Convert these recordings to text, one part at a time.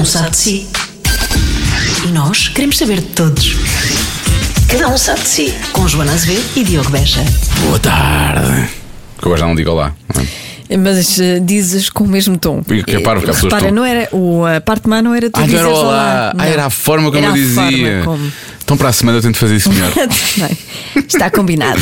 um sabe de si. E nós queremos saber de todos. Cada um sabe de si. Com Joana Azevedo e Diogo Beja. Boa tarde. Que eu já não digo olá. não é? Mas eh, dizes com o mesmo tom. E que é Repara, estão- não era, o, a parte má não era tu Ah, não dizeres era olá. Não. Ah, era a forma como Era eu a dizia. forma como. Então para a semana eu tento fazer isso melhor. Está combinado.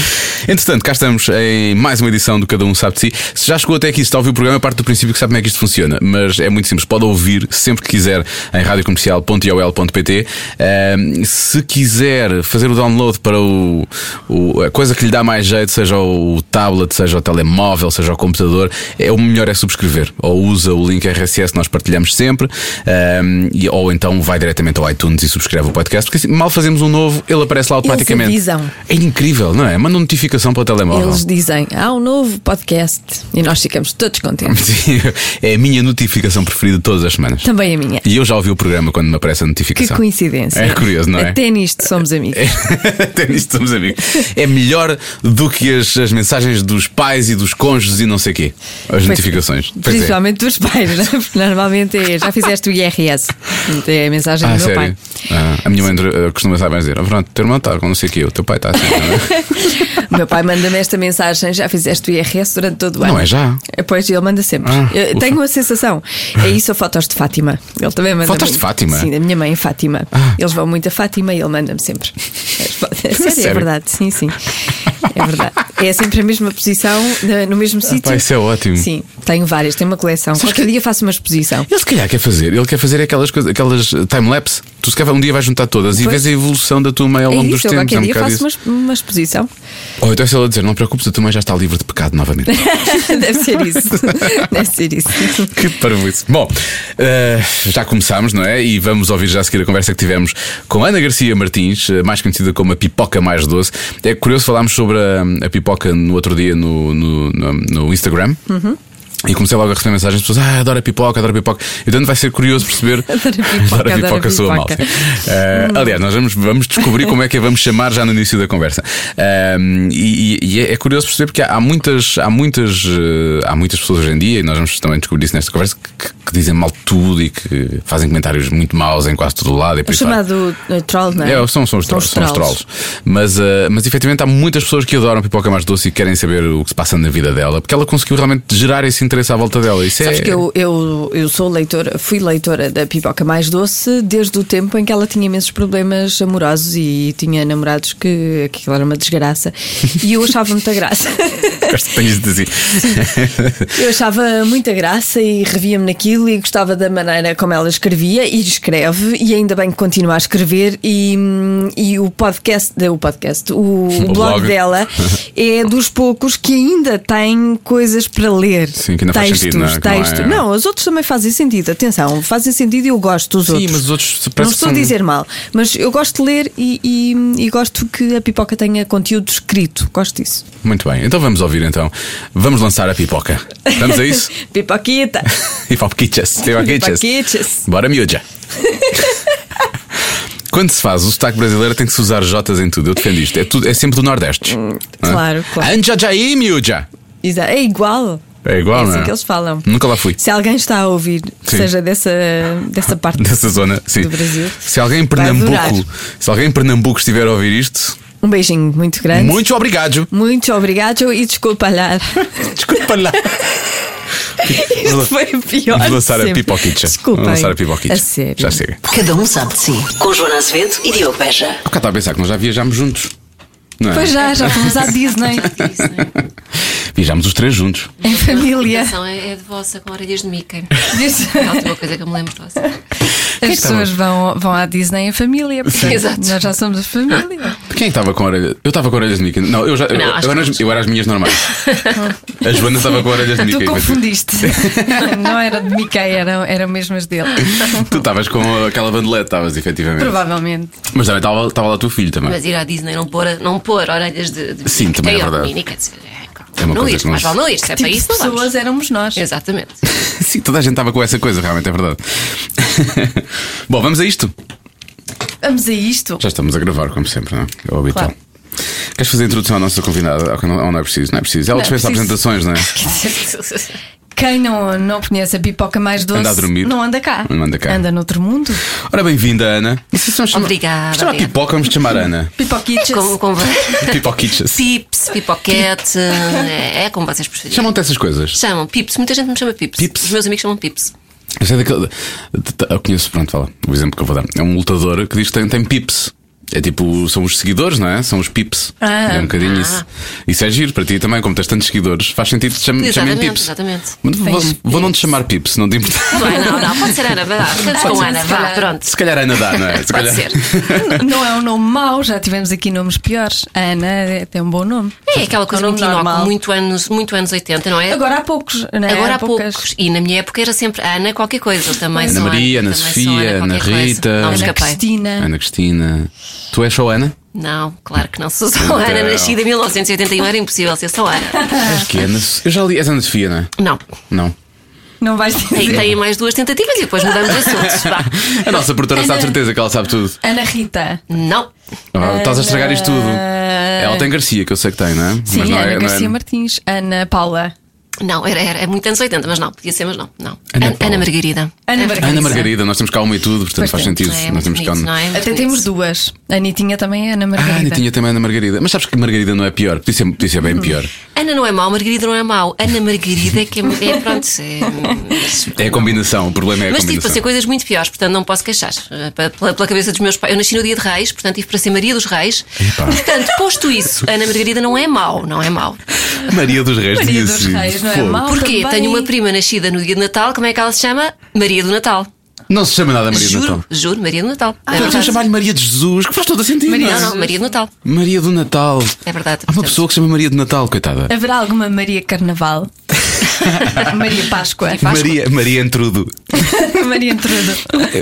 Entretanto, cá estamos em mais uma edição do Cada Um Sabe de Si. Se já chegou até aqui, se está a ouvir o programa, parte do princípio que sabe como é que isto funciona. Mas é muito simples. Pode ouvir sempre que quiser em radiocomercial.iol.pt. Ahm, se quiser fazer o download para o, o- a coisa que lhe dá mais jeito, seja o tablet, seja o telemóvel, seja o computador, é o melhor é subscrever. Ou usa o link RSS que nós partilhamos sempre, ahm, e- ou então vai diretamente ao iTunes e subscreve o podcast, porque assim, mal fazemos um novo, ele aparece lá automaticamente. avisam. É incrível, não é? Manda notificação para o telemóvel. Eles dizem, há um novo podcast e nós ficamos todos contentes. Sim, é a minha notificação preferida todas as semanas. Também a minha. E eu já ouvi o programa quando me aparece a Que notificação. coincidência. É curioso, não é? Até nisto somos amigos. Até nisto somos amigos. É melhor do que as, as mensagens dos pais e dos cônjuges e não sei quê. As notificações. Pois é. Principalmente dos pais, né? Porque normalmente é, já fizeste o IRS. É a mensagem Ah, do meu sério? pai. Ah, a minha mãe eh, costuma saber dizer: "Oh, pronto, teu irmão está com não sei o quê, o teu pai está assim. não é?" O meu pai manda-me esta mensagem: já fizeste o IRS durante todo o ano. Não é já? Pois ele manda sempre. Ah, tenho a sensação. É isso ou fotos de Fátima. Ele também manda. Fotos de. Fátima? Sim, da minha mãe, Fátima. Ah. Eles vão muito a Fátima e ele manda-me sempre. É sério, Sério? é verdade. Sim, sim. É verdade. É sempre a mesma posição, no mesmo sítio. pá, isso é ótimo. Sim, tenho várias, tenho uma coleção. Qualquer dia faço uma exposição. Ele se calhar quer fazer, ele quer fazer aquelas coisas, aquelas time-lapse. Tu se calhar um dia vais juntar todas e Pois. vês a evolução da tua mãe ao É longo isso, dos eu tempos. qualquer é um dia faço uma, uma exposição. Ou então se ela dizer, não te preocupes, a tua mãe já está livre de pecado novamente. Deve ser isso. Deve ser isso. que parvoíce. Bom, eh, já começámos, não é? E vamos ouvir já a seguir a conversa que tivemos com Ana Garcia Martins, eh, mais conhecida como a Pipoca Mais Doce. É curioso, falámos sobre a, a pipoca no outro dia no, no, no- no Instagram. E comecei logo a receber mensagens de pessoas: Ah, adoro a pipoca, adoro a pipoca. Então vai ser curioso perceber. Adoro a pipoca, Adoro a adoro pipoca, sou a pipoca. malta. Eh, aliás, nós vamos, vamos descobrir como é que a vamos chamar já no início da conversa. Ahm, e e- é, é curioso perceber porque há, há muitas, há, muitas, eh, há muitas pessoas hoje em dia, e nós vamos também descobrir isso nesta conversa, que, que dizem mal de tudo e que fazem comentários muito maus em quase todo o lado. Vai- chamado uh, troll, não é? é, são, são os trolls. São os trolls. Mas, eh, mas efetivamente há muitas pessoas que adoram pipoca mais doce e querem saber o que se passa na vida dela, porque ela conseguiu realmente gerar esse interesse à volta dela. Isso Sabes é. que eu, eu, eu sou leitora, fui leitora da Pipoca Mais Doce desde o tempo em que ela tinha imensos problemas amorosos e tinha namorados que, que aquilo era uma desgraça. E eu achava muita graça. Gosto de tenhas de dizer. Eu achava muita graça e revia-me naquilo e gostava da maneira como ela escrevia e escreve, e ainda bem que continua a escrever. E, e o podcast, o podcast, o, o blog, blog. dela é dos poucos que ainda tem coisas para ler. Sim, que ainda faz textos, sentido, não é? Que não é- textos. Não, os outros também fazem sentido. Atenção, fazem sentido e eu gosto dos Sim, outros. mas os outros Não estou a são- dizer mal, mas eu gosto de ler e, e- e gosto que a pipoca tenha conteúdo escrito. Gosto disso. Muito bem, então vamos ouvir então. Vamos lançar a pipoca. Vamos a isso? Pipoquita! Pipoquichas. Pipoquichas. Bora, miúja. Quando se faz o sotaque brasileiro, tem que se usar Jotas em tudo. Eu defendo isto. É, tudo, é sempre do Nordeste. É? Hum, claro, claro. Anja aí, miúja. Exa- É igual. É igual, é assim não é? que eles falam. Nunca lá fui. Se alguém está a ouvir, Sim. seja dessa, dessa parte Dessa zona, sim. do Brasil, Se alguém em. Pernambuco, se alguém em Pernambuco estiver a ouvir isto, um beijinho muito grande. muito obrigado. Muito obrigado e desculpa lá. Desculpa lá. Isto foi o pior. Vou lançar a pipoquicha. Desculpem. Vou lançar a pipoquicha. A sério. Já chega. Cada um sabe de si. Com Joana Azevedo e Diogo Beja. Há bocado estava a pensar que nós já viajámos juntos. Não é? Pois já, já fomos à Disney. Viajámos os três juntos. em A família. recomendação é, é de vossa com orelhas de Mickey. É a última coisa que eu me lembro de vossa. As pessoas vão, vão à Disney em família. Portanto, Exato. Nós já somos a família. Quem estava com orelhas? Eu estava com orelhas de Mickey. Não, eu já. eu, Não, eu, era, as- eu era as minhas normais. A Joana estava com orelhas de Tu Mickey. confundiste. Não era de Mickey, eram, eram mesmo as dele. Tu estavas com aquela bandelete, estavas efetivamente. Provavelmente. Mas também estava, estava lá o teu filho também. Mas ir à Disney não pôr, não pôr orelhas de, de Sim, também é verdade. Minnie, quer dizer, é, É uma não coisa ir, que não mas vale não ir, se é para isso, pessoas vamos. éramos nós. Exatamente. Sim, toda a gente estava com essa coisa, realmente é verdade. Bom, vamos a isto. Vamos a isto. Já estamos a gravar, como sempre, não é? É o habitual. Claro. Queres fazer a introdução à nossa convidada? Ou não, ou não é preciso? Não é preciso. Ela Não é dispensa preciso. apresentações, não é? Quem não, não conhece a pipoca mais doce Anda a dormir. não anda cá. Não anda cá. Anda noutro mundo. Ora, bem-vinda, Ana. Chamar- Obrigada, vamos chamar obrigada. pipoca, vamos te chamar Ana. Pipoquitas. Como... Pipoquitas. Pips, pipoquete, é, é como vocês preferirem. Chamam-te essas coisas. Chamam Pips, muita gente me chama Pips. Pips? Os meus amigos chamam Pips. Eu sei daquele. Eu conheço, pronto, fala. O exemplo que eu vou dar. É um lutador que diz que tem, tem pips. É tipo, são os seguidores, não é? São os pips. Ah. é um bocadinho Ah. isso. Isso é giro para ti também, como tens tantos seguidores, faz sentido que te chamem, pips. exatamente. Mas Vou, vou não te chamar pips, não te importa. Não, é, não, não, pode ser Ana, vá, ficamos com ser, Ana, vá, pronto. Se calhar Ana dá, não é? Se Pode calhar. ser. Não é um nome mau, já tivemos aqui nomes piores. A Ana é- tem um bom nome. É aquela coisa É um muito inócua, normal. muito anos, muito anos 80, não é? Agora há poucos, não é? Agora há poucas. poucos. E na minha época era sempre Ana qualquer coisa. Também Ana Maria, Ana Sofia, Ana. Rita. Ana. Cristina. Ana Cristina. Tu és só Ana? Não, claro que não sou só Então. Ana. Nascida em 1981 era impossível ser só Ana. És que Ana. Eu já li. És Ana Sofia, não é? Não. Não. Não vais Aí dizer. tem mais duas tentativas e depois mudamos de assuntos. Vá. A nossa produtora sabe Ana- certeza que ela sabe tudo. Ana Rita. Não. Ah, Estás a estragar isto tudo. Ana- Ela tem Garcia, que eu sei que tem, não é? Sim, não Ana é, não Garcia é... Martins. Ana Paula. Não, era, era, é muito anos 80, mas não. Podia ser, mas não. não. Ana Ana, Paula. Ana Margarida. Ana É Margarida. Ana Margarida, nós temos cá uma e tudo, portanto Pois faz tem. sentido. É, nós temos cá. bonito, não é? Muito Até bonito. temos duas. A Anitinha também é Ana Ah, Margarida. a Anitinha também é Ana Margarida. Mas sabes que Margarida não é pior? Podia ser, podia ser bem pior. Ana não é mau, Margarida não é mau. Ana Margarida é que é, é pronto. É, É a combinação, o problema é a Mas tive para combinação. ser coisas muito piores, portanto não posso queixar. Eh, Pela, pela cabeça dos meus pais. Eu nasci no dia de Reis, portanto tive para ser Maria dos Reis. Epá. Portanto, posto isso, Ana Margarida não é mau, não é mau. Maria dos Reis Maria dos sido. Reis, não é mau? Porquê? também. Tenho uma prima nascida no dia de Natal, como é que ela se chama? Maria do Natal. Não se chama nada Maria do juro, Natal. juro, Maria do Natal. Ah, é então verdade. chamar-lhe Maria de Jesus, que faz todo sentido. Maria- não é? Não, não, Maria do Natal. Maria do Natal. É verdade. Há uma portanto. pessoa que se chama Maria do Natal, coitada. Haverá alguma Maria Carnaval? Maria Páscoa. Maria, Maria Entrudo. Maria Intrudo.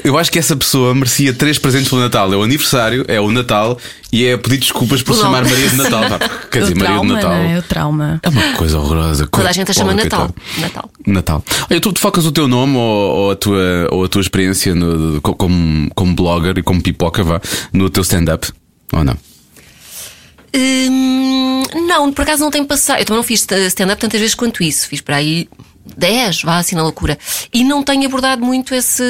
Eu acho que essa pessoa merecia três presentes pelo Natal. É o aniversário, é o Natal e é pedir desculpas por chamar. Maria de Natal. Quer dizer, o Maria trauma, do Natal. é? O trauma. É uma coisa horrorosa. Toda a gente a chama Natal. Natal. Natal. Olha, tu, tu focas o teu nome ou, ou a, tua, ou a tua experiência no- co- como, como blogger e como pipoca vá, no teu stand-up? Ou não? Hum, não, por acaso não tenho passado. Eu também não fiz stand-up tantas vezes quanto isso. Fiz para aí 10, vá assim na loucura. E não tenho abordado muito esse,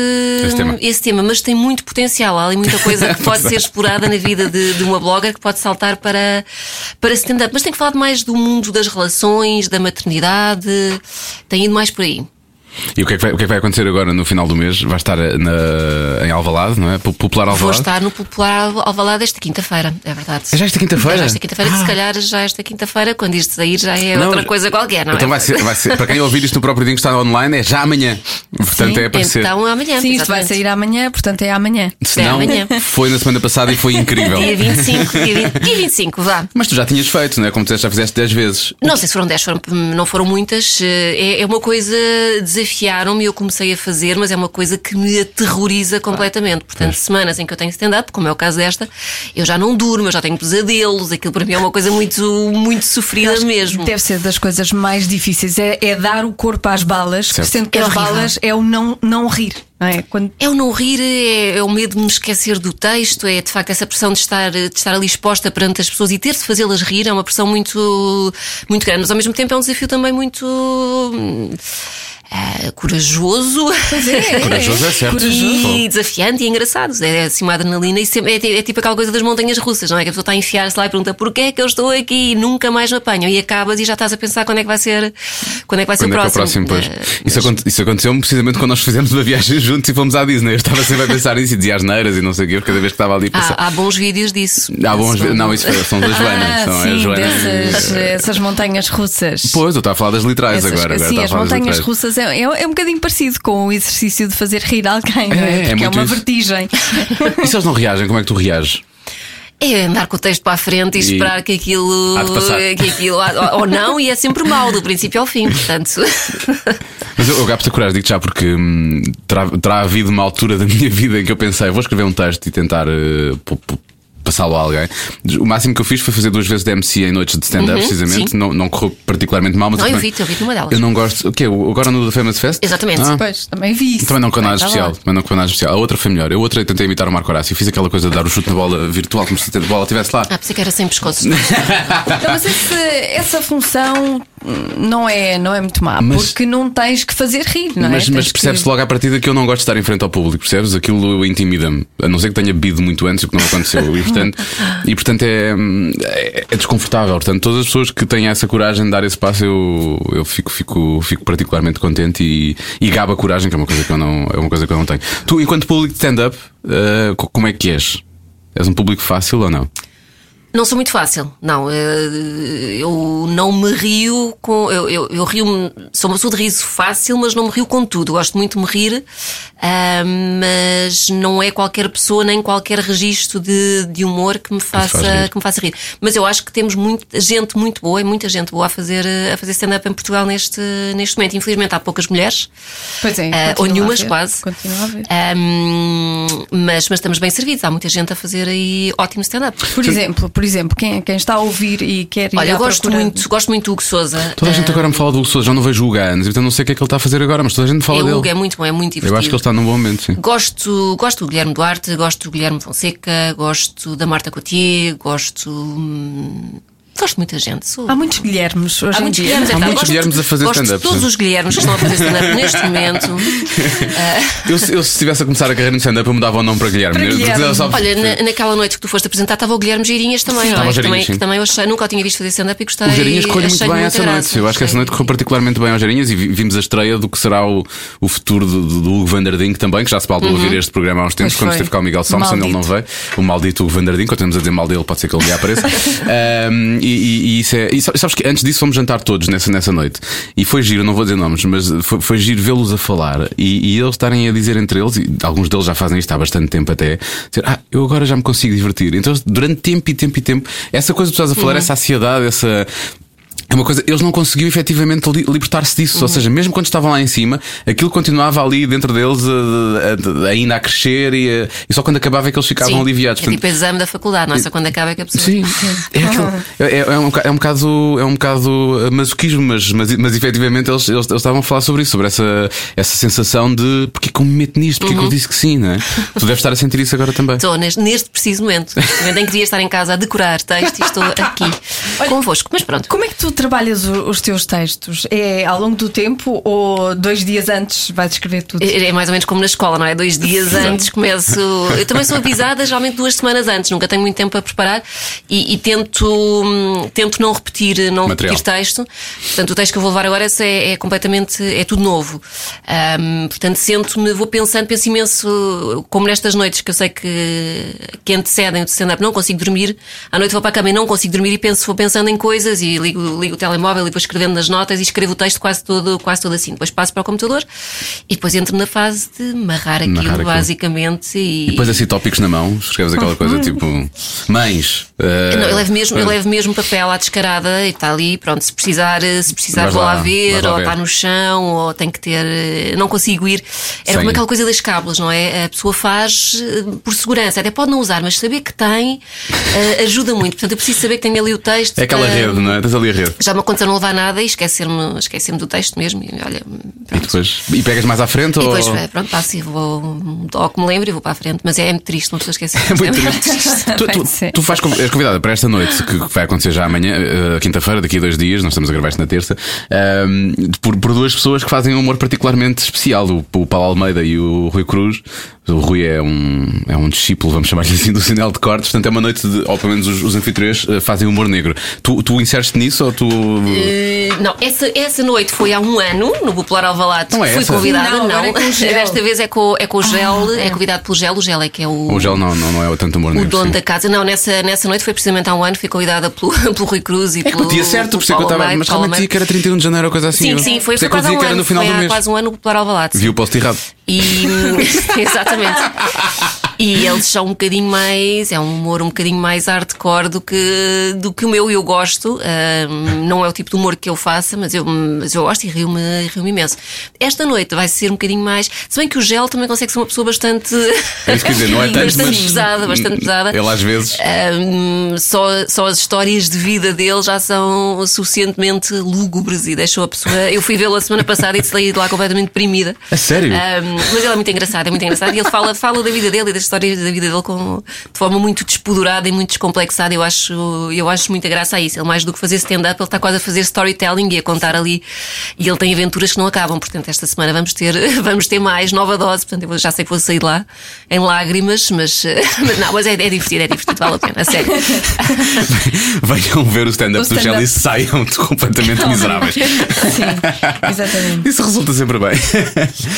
Esse tema. mas tem muito potencial. Há ali muita coisa que pode ser explorada na vida de, de uma blogger que pode saltar para, para stand-up. Mas tenho falado mais do mundo das relações, da maternidade. Tem ido mais por aí. E o que, é que vai, o que é que vai acontecer agora no final do mês? Vai estar na, em Alvalade, não é? Po- Popular Vou Alvalade? estar no Popular Alvalade esta quinta-feira, é verdade. É já esta quinta-feira? É já esta quinta-feira, que se calhar já esta quinta-feira, quando isto sair, já é Não, outra coisa qualquer, não Então é? vai ser, vai ser. Para quem ouvir isto no próprio dia que está online, é já amanhã. Portanto, Sim, é para ser. Então amanhã. Sim, isto vai sair amanhã, portanto é amanhã. Se não, é amanhã. foi na semana passada e foi incrível. Dia 25, dia, 20, dia 25, vá. Mas tu já tinhas feito, não é? Como disseste, já fizeste 10 vezes. Não sei se foram 10, foram, não foram muitas. É, é uma coisa, desafiaram-me e eu comecei a fazer, mas é uma coisa que me aterroriza completamente. Portanto, semanas em que eu tenho stand-up, como é o caso desta, eu já não durmo, eu já tenho pesadelos, aquilo para mim é uma coisa muito, muito sofrida mesmo. Deve ser das coisas mais difíceis. É, é dar o corpo às balas, Certo. sendo que É as horrível. balas é o não, não rir. Não é? Quando É o não rir, é, é o medo de me esquecer do texto, é de facto essa pressão de estar, de estar ali exposta perante as pessoas e ter de fazê-las rir, é uma pressão muito, muito grande, mas ao mesmo tempo é um desafio também muito. Ah, corajoso. Corajoso é certo. E desafiante e engraçado. É assim uma adrenalina e sempre- é, é tipo aquela coisa das montanhas russas, não é? Que a pessoa está a enfiar-se lá e pergunta porquê é que eu estou aqui e nunca mais me apanham. E acabas e já estás a pensar quando é que vai ser, quando é que vai ser Quando o é que é o próximo, próximo. pois. Eh, Isso, isso aconteceu precisamente quando nós fizemos uma viagem juntos e fomos à Disney. Eu estava sempre a pensar nisso e dizia as neiras e não sei o quê, cada vez que estava ali a passar. Há, há bons vídeos disso. Há bons. São- Não, isso foi, são da Joana. Ah, são sim, Joana. dessas essas montanhas russas. Pois, eu estava a falar das literais Essas- agora. agora sim, estava a as das montanhas russas é, é, é um bocadinho parecido com o exercício de fazer rir alguém, não É, é é? Porque é, uma isso. vertigem. E se eles não reagem, como é que tu reages? É andar com o texto para a frente e, E- esperar que aquilo. Que aquilo ou, não, e é sempre mau, do princípio ao fim, portanto. Mas eu, eu gasto a coragem, digo já, porque hum, terá, terá havido uma altura da minha vida em que eu pensei, vou escrever um texto e tentar pu- passá-lo a alguém. O máximo que eu fiz foi fazer duas vezes de MC em noites de stand-up, Uhum, precisamente. sim. Não, não correu particularmente mal, mas Não, eu também- vi-te, eu vi-te numa delas. Eu não gosto. O quê? O- Agora no The Famous Fest? Exatamente. Ah, Pois, também vi isso. Também não com nada tá especial. Também não com nada especial. A outra foi melhor. Eu outra tentei imitar o Marco Horácio. Fiz aquela coisa de dar o chute na bola virtual, como se a bola estivesse lá. Ah, pensei que era sem pescoço. Então, mas esse- essa função não é, não é muito má, Mas- porque não tens que fazer rir, não é? Mas, Tens mas que- percebe-se logo à partida que eu não gosto de estar em frente ao público, percebes? Aquilo intimida-me. A não ser que tenha bebido muito antes, o que não aconteceu. E portanto, e, portanto é, é, é desconfortável. Portanto, todas as pessoas que têm essa coragem de dar esse passo, eu, eu fico, fico, fico particularmente contente e, e gabo a coragem, que é uma coisa que eu não, é uma coisa que eu não tenho. Tu, enquanto público de stand-up, co- como é que és? És um público fácil ou não? Não sou muito fácil, não. eh, Eu não me rio com. Eu, eu, eu rio Sou uma pessoa de riso fácil, mas não me rio com tudo. Gosto muito de me rir, mas não é qualquer pessoa nem qualquer registro de, de humor que me, faça, faz que me faça rir. Mas eu acho que temos muita gente muito boa e muita gente boa a fazer, eh, a fazer stand-up em Portugal neste, neste momento. Infelizmente há poucas mulheres. Pois é, continua ou a nenhumas, quase. Continua a. Ahm, mas, mas estamos bem servidos. Há muita gente a fazer aí ótimo stand-up. Por exemplo, por exemplo, quem, quem está a ouvir e quer ir Olha, eu gosto procura- muito, gosto muito do Hugo Souza. Toda a gente agora me fala do Hugo Sousa, já não vejo o Hugo há anos, então não sei o que é que ele está a fazer agora, mas toda a gente fala É, o dele. Hugo é muito bom, é muito divertido. Eu acho que ele está num bom momento, sim. Gosto, gosto do Guilherme Duarte, gosto do Guilherme Fonseca, gosto da Marta Cotier, gosto. hum, Gosto de muita gente. Sou- Há muitos Guilhermes hoje Há muitos. Guilhermes, Há muitos Guilhermes a fazer stand-up, todos os Guilhermes que estão a fazer stand-up neste momento. Eu, se- eu se estivesse a começar a carreira no stand-up, eu mudava o nome para Guilherme. Para Eu- Guilherme. só- Olha, na- naquela noite que tu foste apresentar estava o Guilherme Girinhas também, não Estava é? também, que também eu achei, nunca o tinha visto fazer stand-up e gostei. O Geirinhas correu muito bem essa graça. noite. Eu acho que essa noite correu particularmente bem aos Geirinhas e vi- vimos a estreia do que será o, o futuro do, Hugo Vanderding também, que já se faltou ouvir este programa há uns tempos, Pois quando foi. esteve cá o Miguel Samson, ele não veio. O maldito Hugo Vanderding, continuamos a dizer mal dele, pode ser que ele dia apareça. E, e- isso é. E sa- sabes que antes disso fomos jantar todos nessa, nessa noite. E foi giro, não vou dizer nomes, mas foi, foi giro vê-los a falar e, e eles estarem a dizer entre eles, e alguns deles já fazem isto há bastante tempo até, dizer, ah, eu agora já me consigo divertir. Então, durante tempo e tempo e tempo, essa coisa que tu estás a falar, essa ansiedade, essa. É uma coisa, eles não conseguiam efetivamente li- libertar-se disso. Ou seja, mesmo quando estavam lá em cima, aquilo continuava ali dentro deles a- a- a- ainda a crescer e, a- e só quando acabava é que eles ficavam Sim, aliviados. É Portanto, tipo exame da faculdade, não é só quando acaba é que a pessoa. Sim, é, aquilo. É, é, um, é um bocado, é um bocado masoquismo, mas, mas, mas efetivamente eles, eles, eles estavam a falar sobre isso, sobre essa, essa sensação de porque é que eu me meto nisto, porque é que eu disse que sim, não é? Tu deves estar a sentir isso agora também. Estou neste, neste preciso momento. Neste momento em que devia estar em casa a decorar texto e estou aqui convosco. Mas pronto. Como é que tu trabalhas os teus textos? É ao longo do tempo ou dois dias antes vais escrever tudo? É é mais ou menos como na escola, não é? Dois dias antes começo. Eu também sou avisada, geralmente duas semanas antes, nunca tenho muito tempo para preparar e, e tento, hum, tento não repetir, não Material. repetir texto. Portanto, o texto que eu vou levar agora esse é, é completamente, é tudo novo. Hum, portanto, sento-me, vou pensando, penso imenso, como nestas noites que eu sei que, que antecedem o stand-up, não consigo dormir. À noite vou para a cama e não consigo dormir e penso, vou pensando em coisas e ligo, ligo o telemóvel e vou escrevendo nas notas e escrevo o texto quase todo, quase todo assim. Depois passo para o computador e depois entro na fase de marrar aquilo, Narrar aquilo. basicamente. E, E depois assim tópicos na mão, escreves aquela coisa tipo mães. eh, Não, eu levo mesmo, eu eh, levo mesmo papel à descarada e está ali, pronto, se precisar, se precisar Vais vou lá, lá, ver, lá ou está no chão, ou tem que ter, eh, não consigo ir. Era Sem- como aquela coisa das cábulas, não é? A pessoa faz eh, por segurança, até pode não usar, mas saber que tem eh, ajuda muito. Portanto, eu preciso saber que tenho ali o texto. É aquela eh, rede, não é? Tens ali a rede. Já me aconteceu não levar nada e esquecer-me esquecer do texto mesmo. E olha, E depois. E pegas mais à frente E ou. depois, eh, pronto, passo e vou, ao que me lembro e vou para a frente. Mas é, é muito triste uma pessoa esquecer. É muito triste. tu, tu, tu faz, és convidada para esta noite, que vai acontecer já amanhã, eh, quinta-feira, daqui a dois dias, nós estamos a gravar isto na terça, ehm, por, por duas pessoas que fazem um humor particularmente especial, o, o Paulo Almeida e o Rui Cruz. O Rui é um, é um discípulo, vamos chamar-lhe assim, do sinal de cortes, portanto é uma noite de, ou pelo menos os, os anfitriões eh, fazem humor negro. Tu, tu inseres-te nisso ou tu. Eh, Não, essa, essa noite foi há um ano no Popular Alvalade. Não é Fui essa? convidada, Não, não. é o. Desta vez é com, é com o gel, é convidado pelo gel. O gel é que é o. O gel não, não, não é tanto humor O negro. dono sim. da casa. Não, nessa, nessa noite foi precisamente há um ano, fui convidada pelo, pelo Rui Cruz e É pelo. batia certo, por isso é que eu Paulo estava. Mas realmente dizia que era 31 de janeiro ou coisa assim. Sim, sim, foi, foi quase um ano. no final foi do há mês. quase um ano o Popular Alvalade. Vi o post errado. E exatamente. E eles são um bocadinho mais, é um humor um bocadinho mais hardcore do que, do que o meu e eu gosto. Ahm, não é o tipo de humor que eu faça, mas eu, mas eu gosto e rio-me rio imenso. Esta noite vai ser um bocadinho mais. Se bem que o Gel também consegue ser uma pessoa bastante. É isso que dizer, não é tanto, bastante mas- pesada, bastante pesada. Ele às vezes. Ahm, só, só as histórias de vida dele já são suficientemente lúgubres e deixou a pessoa. Eu fui vê-lo a semana passada e saí de lá completamente deprimida. A sério? Ahm, mas ele é muito engraçado, é muito engraçado. E ele fala, fala da vida dele e das histórias da vida dele com, de forma muito despodurada e muito descomplexada. Eu acho, eu acho muita graça a isso. Ele, mais do que fazer stand-up, ele está quase a fazer storytelling e a contar ali. E ele tem aventuras que não acabam. Portanto, esta semana vamos ter, vamos ter mais nova dose. Portanto, eu já sei que vou sair lá em lágrimas, mas, mas não, mas é, é divertido, é divertido, vale a pena, a sério. Venham ver o stand-up O do. Shell e saiam completamente miseráveis. Sim, exatamente. Isso resulta sempre bem.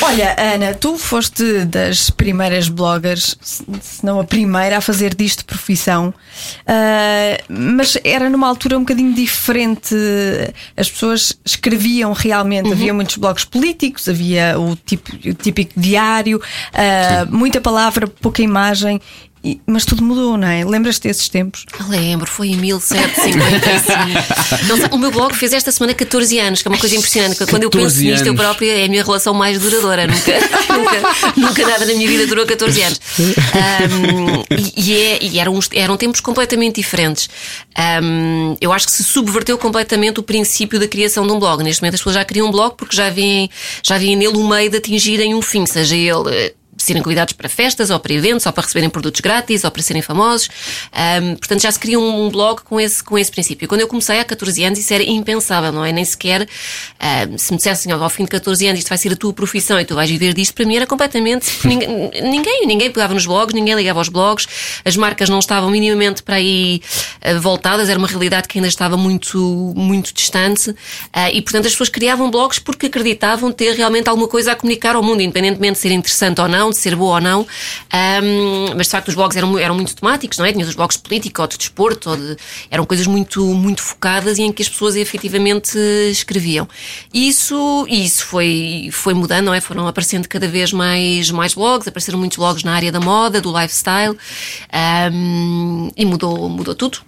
Olha, Ana, tu foste das primeiras bloggers, se não a primeira, a fazer disto profissão, Ah, mas era numa altura um bocadinho diferente. As pessoas escreviam realmente, havia muitos blogs políticos, havia o, tipo, o típico diário, ah, muita palavra, pouca imagem. E- mas tudo mudou, não é? Lembras-te desses tempos? Lembro, foi em 1755. Não sei, o meu blog fez esta semana 14 anos, que é uma coisa impressionante. Quando eu penso 14 nisto, eu própria é a minha relação mais duradoura. Nunca, nunca, nunca nada na minha vida durou 14 anos. Ahm, e e, é- e eram, eram tempos completamente diferentes. Ahm, eu acho que se subverteu completamente o princípio da criação de um blog. Neste momento as pessoas já criam um blog porque já veem, já veem nele o meio de atingirem um fim, seja ele. Eh, serem convidados para festas, ou para eventos, ou para receberem produtos grátis, ou para serem famosos. Ahm, portanto, já se cria um blog com esse, com esse princípio. Quando eu comecei há 14 anos, isso era impensável, não é? Nem sequer ahm, se me dissessem ao fim de 14 anos isto vai ser a tua profissão e tu vais viver disto, para mim era completamente. Ninguém, ninguém, ninguém pegava nos blogs, ninguém ligava aos blogs, as marcas não estavam minimamente para aí ah, voltadas, era uma realidade que ainda estava muito, muito distante ah, e, portanto, as pessoas criavam blogs porque acreditavam ter realmente alguma coisa a comunicar ao mundo, independentemente de ser interessante ou não, de ser boa ou não. Ahm, mas de facto os blogs eram, eram muito temáticos, não é? Tinhas os blogs de política ou de desporto, ou de- eram coisas muito, muito focadas e em que as pessoas efetivamente escreviam. Isso, isso foi, foi mudando, não é? Foram aparecendo cada vez mais, mais blogs, apareceram muitos blogs na área da moda, do lifestyle, ahm, e mudou, mudou tudo.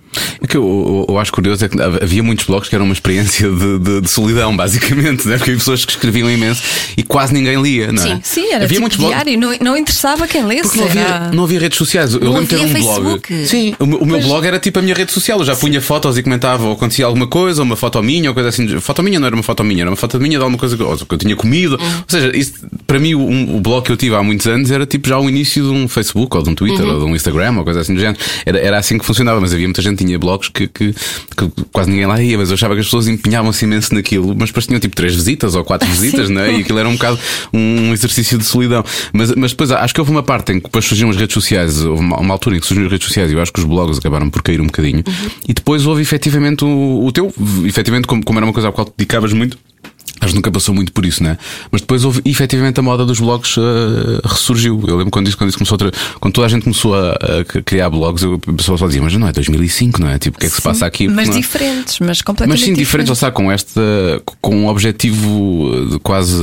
O que eu, eu acho curioso é que havia muitos blogs que eram uma experiência de, de- de solidão, basicamente, né? porque havia pessoas que escreviam imenso e quase ninguém lia, não é? Sim. Sim, era havia tipo muitos blogs. diário, não, não interessava quem lesse. Porque não havia, era- não havia redes sociais. Eu Não lembro de ter um havia blog. Facebook. Sim, o, meu- o meu blog era tipo a minha rede social. Eu já punha fotos e comentava ou acontecia alguma coisa, ou uma foto minha, ou coisa assim. Foto minha não era uma foto minha, era uma foto minha de alguma coisa que, ou que eu tinha comido. Uhum. Ou seja, isso, para mim, o, o blog que eu tive há muitos anos era tipo já o início de um Facebook, ou de um Twitter, Uhum. ou de um Instagram, ou coisa assim do género. Era, era assim que funcionava, mas havia muita gente tinha blogs que, que, que quase ninguém lá ia, mas eu achava que as pessoas empenhavam-se imenso naquilo, mas depois tinham tipo três visitas ou quatro visitas, não é? E aquilo era um bocado um exercício de solidão. Mas, mas depois acho que houve uma parte em que depois surgiram as redes sociais, houve uma, uma altura em que surgiram as redes sociais e eu acho que os blogs acabaram por cair um bocadinho. E depois houve efetivamente o, o teu, efetivamente, como, como era uma coisa à qual te dedicavas muito. Que nunca passou muito por isso, né? Mas depois houve efetivamente a moda dos blogs eh, ressurgiu. Eu lembro quando isso, quando isso começou a quando toda a gente começou a, a criar blogs, eu, a pessoa só dizia, mas não é 2005, não é? Tipo, o que é que se passa aqui? Mas Não é? diferentes, mas completamente Mas sim, diferentes, ou seja, com esta, com um objetivo quase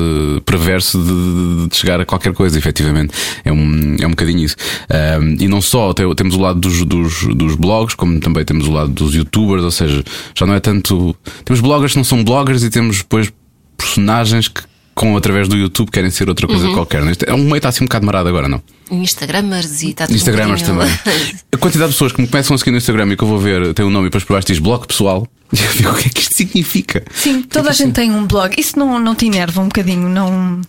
perverso de, de chegar a qualquer coisa, efetivamente. É um, é um bocadinho isso. Ahm, e não só, te- temos o lado dos, dos, dos blogs, como também temos o lado dos youtubers, ou seja, já não é tanto. Temos bloggers que não são bloggers e temos depois personagens que. Com, através do YouTube querem ser outra coisa qualquer. não é? É um meio está assim um bocado marado agora, não? Instagramers e está tudo um Instagramers bocadinho- também. A quantidade de pessoas que me começam a seguir no Instagram e que eu vou ver, tem um nome e depois por baixo diz blog pessoal. E eu digo, o que é que isto significa? Sim, toda a gente tem um blog. Isso não, não te enerva um bocadinho, não,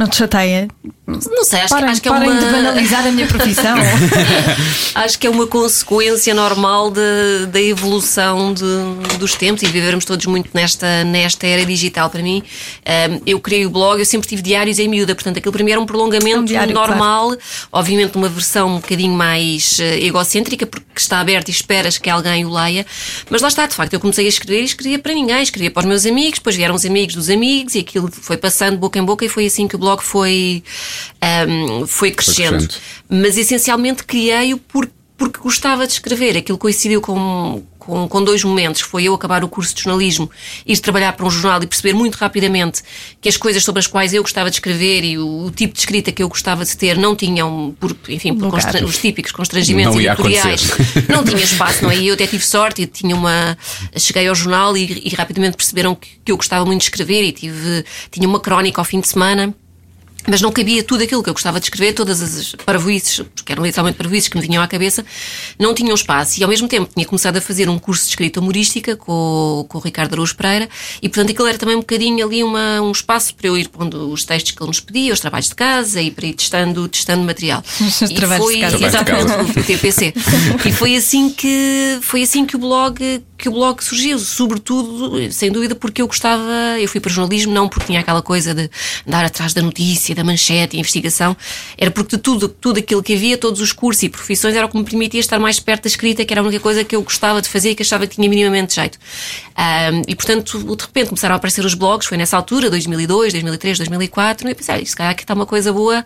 não te chateia. Não sei, acho, que- Parem, acho que é uma. de banalizar a minha profissão. Acho que é uma consequência normal de- da evolução de- dos tempos e vivermos todos muito nesta, nesta era digital. Para mim, ehm, eu criei o blog, eu sempre tive diários em miúda, portanto, aquilo para mim era um prolongamento Um diário, normal, obviamente numa versão um bocadinho mais eh, egocêntrica, porque está aberto e esperas que alguém o leia. Mas lá está, de facto, eu comecei a escrever e escrevia para ninguém, escrevia para os meus amigos, depois vieram os amigos dos amigos e aquilo foi passando boca em boca e foi assim que o blog foi, ehm, foi crescendo. crescendo. Mas essencialmente criei-o porque, porque gostava de escrever. Aquilo coincidiu com, com, com dois momentos. Foi eu acabar o curso de jornalismo, ir trabalhar para um jornal e perceber muito rapidamente que as coisas sobre as quais eu gostava de escrever e o, o tipo de escrita que eu gostava de ter não tinham, por, enfim, por constra- os típicos constrangimentos Não ia editoriais. Não tinha espaço, não é? E eu até tive sorte e tinha uma. Cheguei ao jornal e, e rapidamente perceberam que, que eu gostava muito de escrever e tive, tinha uma crónica ao fim de semana mas não cabia tudo aquilo que eu gostava de escrever, todas as parvoices, porque eram literalmente parvoices que me vinham à cabeça, não tinham espaço. E ao mesmo tempo tinha começado a fazer um curso de escrita humorística com, com o Ricardo Araújo Pereira, e portanto aquilo era também um bocadinho ali uma, um espaço para eu ir pondo os textos que ele nos pedia, os trabalhos de casa e para ir testando, testando material. Os e trabalhos foi, de casa. exatamente, o TPC. e foi assim que foi assim que o blog que o blog surgiu, sobretudo, sem dúvida, porque eu gostava, eu fui para o jornalismo não porque tinha aquela coisa de andar atrás da notícia, da manchete, investigação, era porque de tudo, tudo aquilo que havia, todos os cursos e profissões, era o que me permitia estar mais perto da escrita, que era a única coisa que eu gostava de fazer e que achava que tinha minimamente jeito. Ahm, e portanto, de repente começaram a aparecer os blogs, foi nessa altura, 2002, 2003, 2004, e eu pensei, se calhar aqui está uma coisa boa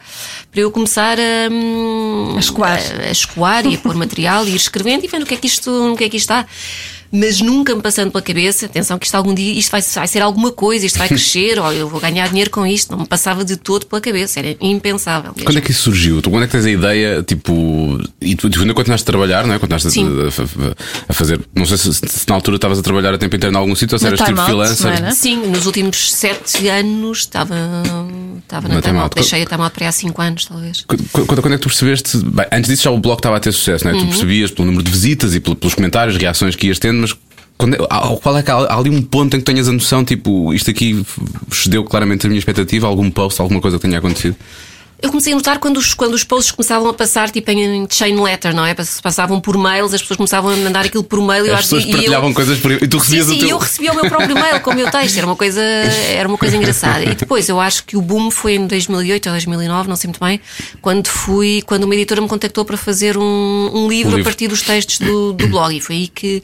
para eu começar a, hum, A escoar. a, a escoar e a pôr material e ir escrevendo e vendo o que é que isto, no que é que isto está. Mas nunca me passando pela cabeça, atenção que isto algum dia, isto vai, vai ser alguma coisa, isto vai crescer, ou eu vou ganhar dinheiro com isto. Não me passava de todo pela cabeça, era impensável. mesmo. Quando é que isso surgiu? Tu, quando é que tens a ideia, tipo. E tu, tu ainda continuaste a trabalhar, não é? Continuaste Sim. a, a- a fazer. Não sei se, se na altura estavas a trabalhar a tempo inteiro em algum sítio ou se eras tipo Out, freelancer. não? Sim, nos últimos sete anos estava, estava Na na Time Out. Deixei a Time Out para aí há cinco anos, talvez. Quando, quando- quando é que tu percebeste? Bem, antes disso já o blog estava a ter sucesso, não é? Uhum. Tu percebias pelo número de visitas e pel- pelos comentários, reações que ias tendo. Quando qual é que há, há ali um ponto em que tenhas a noção, tipo, isto aqui excedeu claramente a minha expectativa, algum post, alguma coisa tenha acontecido? Eu comecei a notar quando os, quando os posts começavam a passar tipo em chain letter, não é? Pass- Passavam por mails, as pessoas começavam a mandar aquilo por mail eu As acho- pessoas e eu- partilhavam coisas por e tu Sim, recebias sim, o teu. eu recebia o meu próprio mail com o meu texto, era uma coisa, era uma coisa engraçada. E depois eu acho que o boom foi em 2008 ou 2009, não sei muito bem, quando fui, quando uma editora me contactou para fazer um, um livro, Um livro. a partir dos textos do, do blog. E foi aí que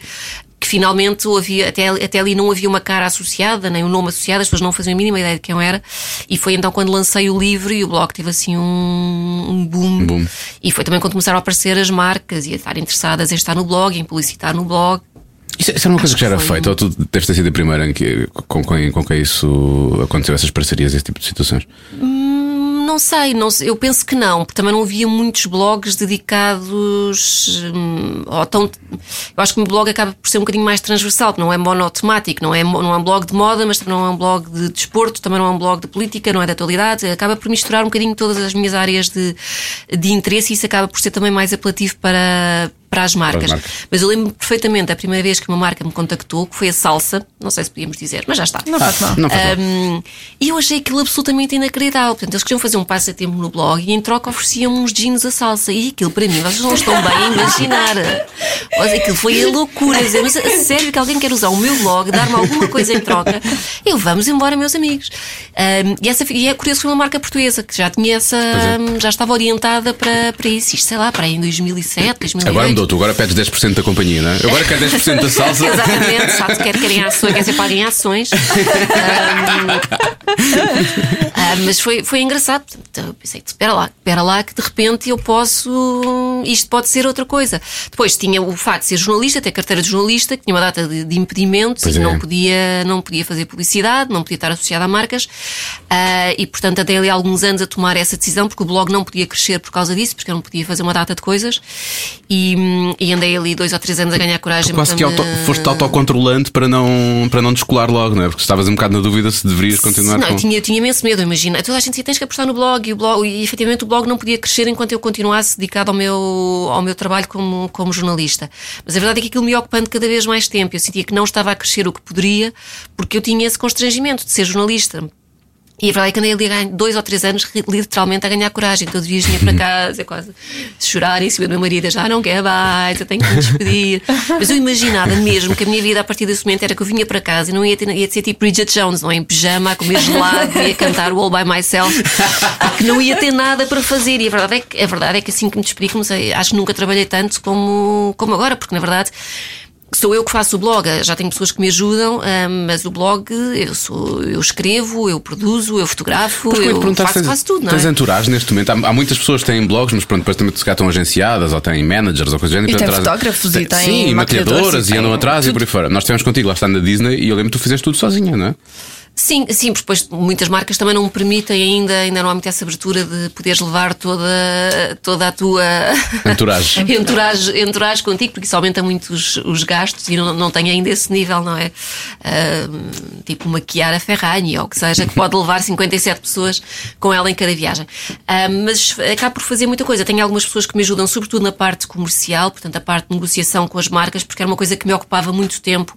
finalmente havia, até, até ali não havia uma cara associada, nem um nome associado, as pessoas não faziam a mínima ideia de quem eu era. E foi então quando lancei o livro e o blog teve assim um, um boom. boom. E foi também quando começaram a aparecer as marcas e a estar interessadas em estar no blog, em publicitar no blog. Isso, isso era uma coisa que já era foi feita, ou tu deves ter sido a primeira em que, com, quem, com quem isso aconteceu, essas parcerias, esse tipo de situações? Não sei, não eu penso que não, porque também não havia muitos blogs dedicados hum, tão. Eu acho que o meu blog acaba por ser um bocadinho mais transversal, não é monotemático, não é, não é um blog de moda, mas também não é um blog de desporto, também não é um blog de política, não é de atualidade, acaba por misturar um bocadinho todas as minhas áreas de, de interesse e isso acaba por ser também mais apelativo para. Para as marcas. marcas. Mas eu lembro perfeitamente a primeira vez que uma marca me contactou, que foi a Salsa, não sei se podíamos dizer, mas já está. Não faz mal. Faz mal. Um, e eu achei aquilo absolutamente inacreditável. Portanto, eles queriam fazer um passatempo no blog e em troca ofereciam uns jeans a salsa. E aquilo para mim, vocês não estão bem a imaginar. Olha, Aquilo foi a loucura. Dizer, mas a sério que alguém quer usar o meu blog, dar-me alguma coisa em troca? Eu, vamos embora, meus amigos. Um, e, essa, e é curioso, foi uma marca portuguesa que já tinha essa. é. já estava orientada para, para isso. Isto, sei lá, para aí em 2007, 2008. Agora tu agora pedes 10% da companhia, não é? Eu agora quero 10% da salsa. Exatamente, sabe, quer querem ações, quer ser paguem ações. Ahm, ah, mas foi, foi engraçado. Então, pensei, espera lá, espera lá, que de repente eu posso. Isto pode ser outra coisa. Depois tinha o facto de ser jornalista, ter carteira de jornalista, que tinha uma data de, de impedimentos Pois e é. não, podia, não podia fazer publicidade, não podia estar associada a marcas. Ah, e portanto, andei ali alguns anos a tomar essa decisão, porque o blog não podia crescer por causa disso, porque eu não podia fazer uma data de coisas. E, e andei ali dois ou três anos a ganhar coragem Quase para que auto, me- foste autocontrolante para não, para não descolar logo, não é? Porque estavas um bocado na dúvida se deverias continuar Não, com. eu tinha, eu tinha imenso medo, imagina. Toda a gente dizia, tens que apostar no blog e, o blog, e efetivamente o blog não podia crescer enquanto eu continuasse dedicado ao meu, ao meu trabalho como, como jornalista. Mas a verdade é que aquilo me ocupando cada vez mais tempo. Eu sentia que não estava a crescer o que poderia, porque eu tinha esse constrangimento de ser jornalista. E a verdade é que andei ali a ganhar dois ou três anos literalmente a ganhar coragem. Todos os dias vinha para casa, quase chorar em cima do meu marido, já não quer mais, eu tenho que me despedir. Mas eu imaginava mesmo que a minha vida a partir desse momento era que eu vinha para casa e não ia, ter, ia ser tipo Bridget Jones, não é? Em pijama, a comer gelado, ia cantar All By Myself, que não ia ter nada para fazer. E a verdade é que, a verdade é que assim que me despedi, comecei, acho que nunca trabalhei tanto como, como agora, porque na verdade sou eu que faço o blog, já tenho pessoas que me ajudam, mas o blog eu, sou, eu escrevo, eu produzo, eu fotografo, é eu faço, tens, faço tudo, não tens é? entourage neste momento? Há, há muitas pessoas que têm blogs, mas pronto, depois também se calhar estão agenciadas ou têm managers ou coisa do género. E tem trazem- fotógrafos e tem Sim, e maquiadores maquiadoras e e andam atrás e tudo. por aí fora. Nós estivemos contigo lá está na Disney e eu lembro que tu fizeste tudo sozinha, não é? Sim, sim, porque depois muitas marcas também não me permitem ainda, ainda não há muita essa abertura de poderes levar toda, toda a tua Entourage. entourage, entourage contigo, porque isso aumenta muito os, os gastos e não, não tem ainda esse nível, não é? Ah, tipo uma Chiara Ferragni ou o que seja, que pode levar 57 pessoas com ela em cada viagem. Ah, mas acabo por fazer muita coisa. Tenho algumas pessoas que me ajudam, sobretudo na parte comercial, portanto, a parte de negociação com as marcas, porque era uma coisa que me ocupava muito tempo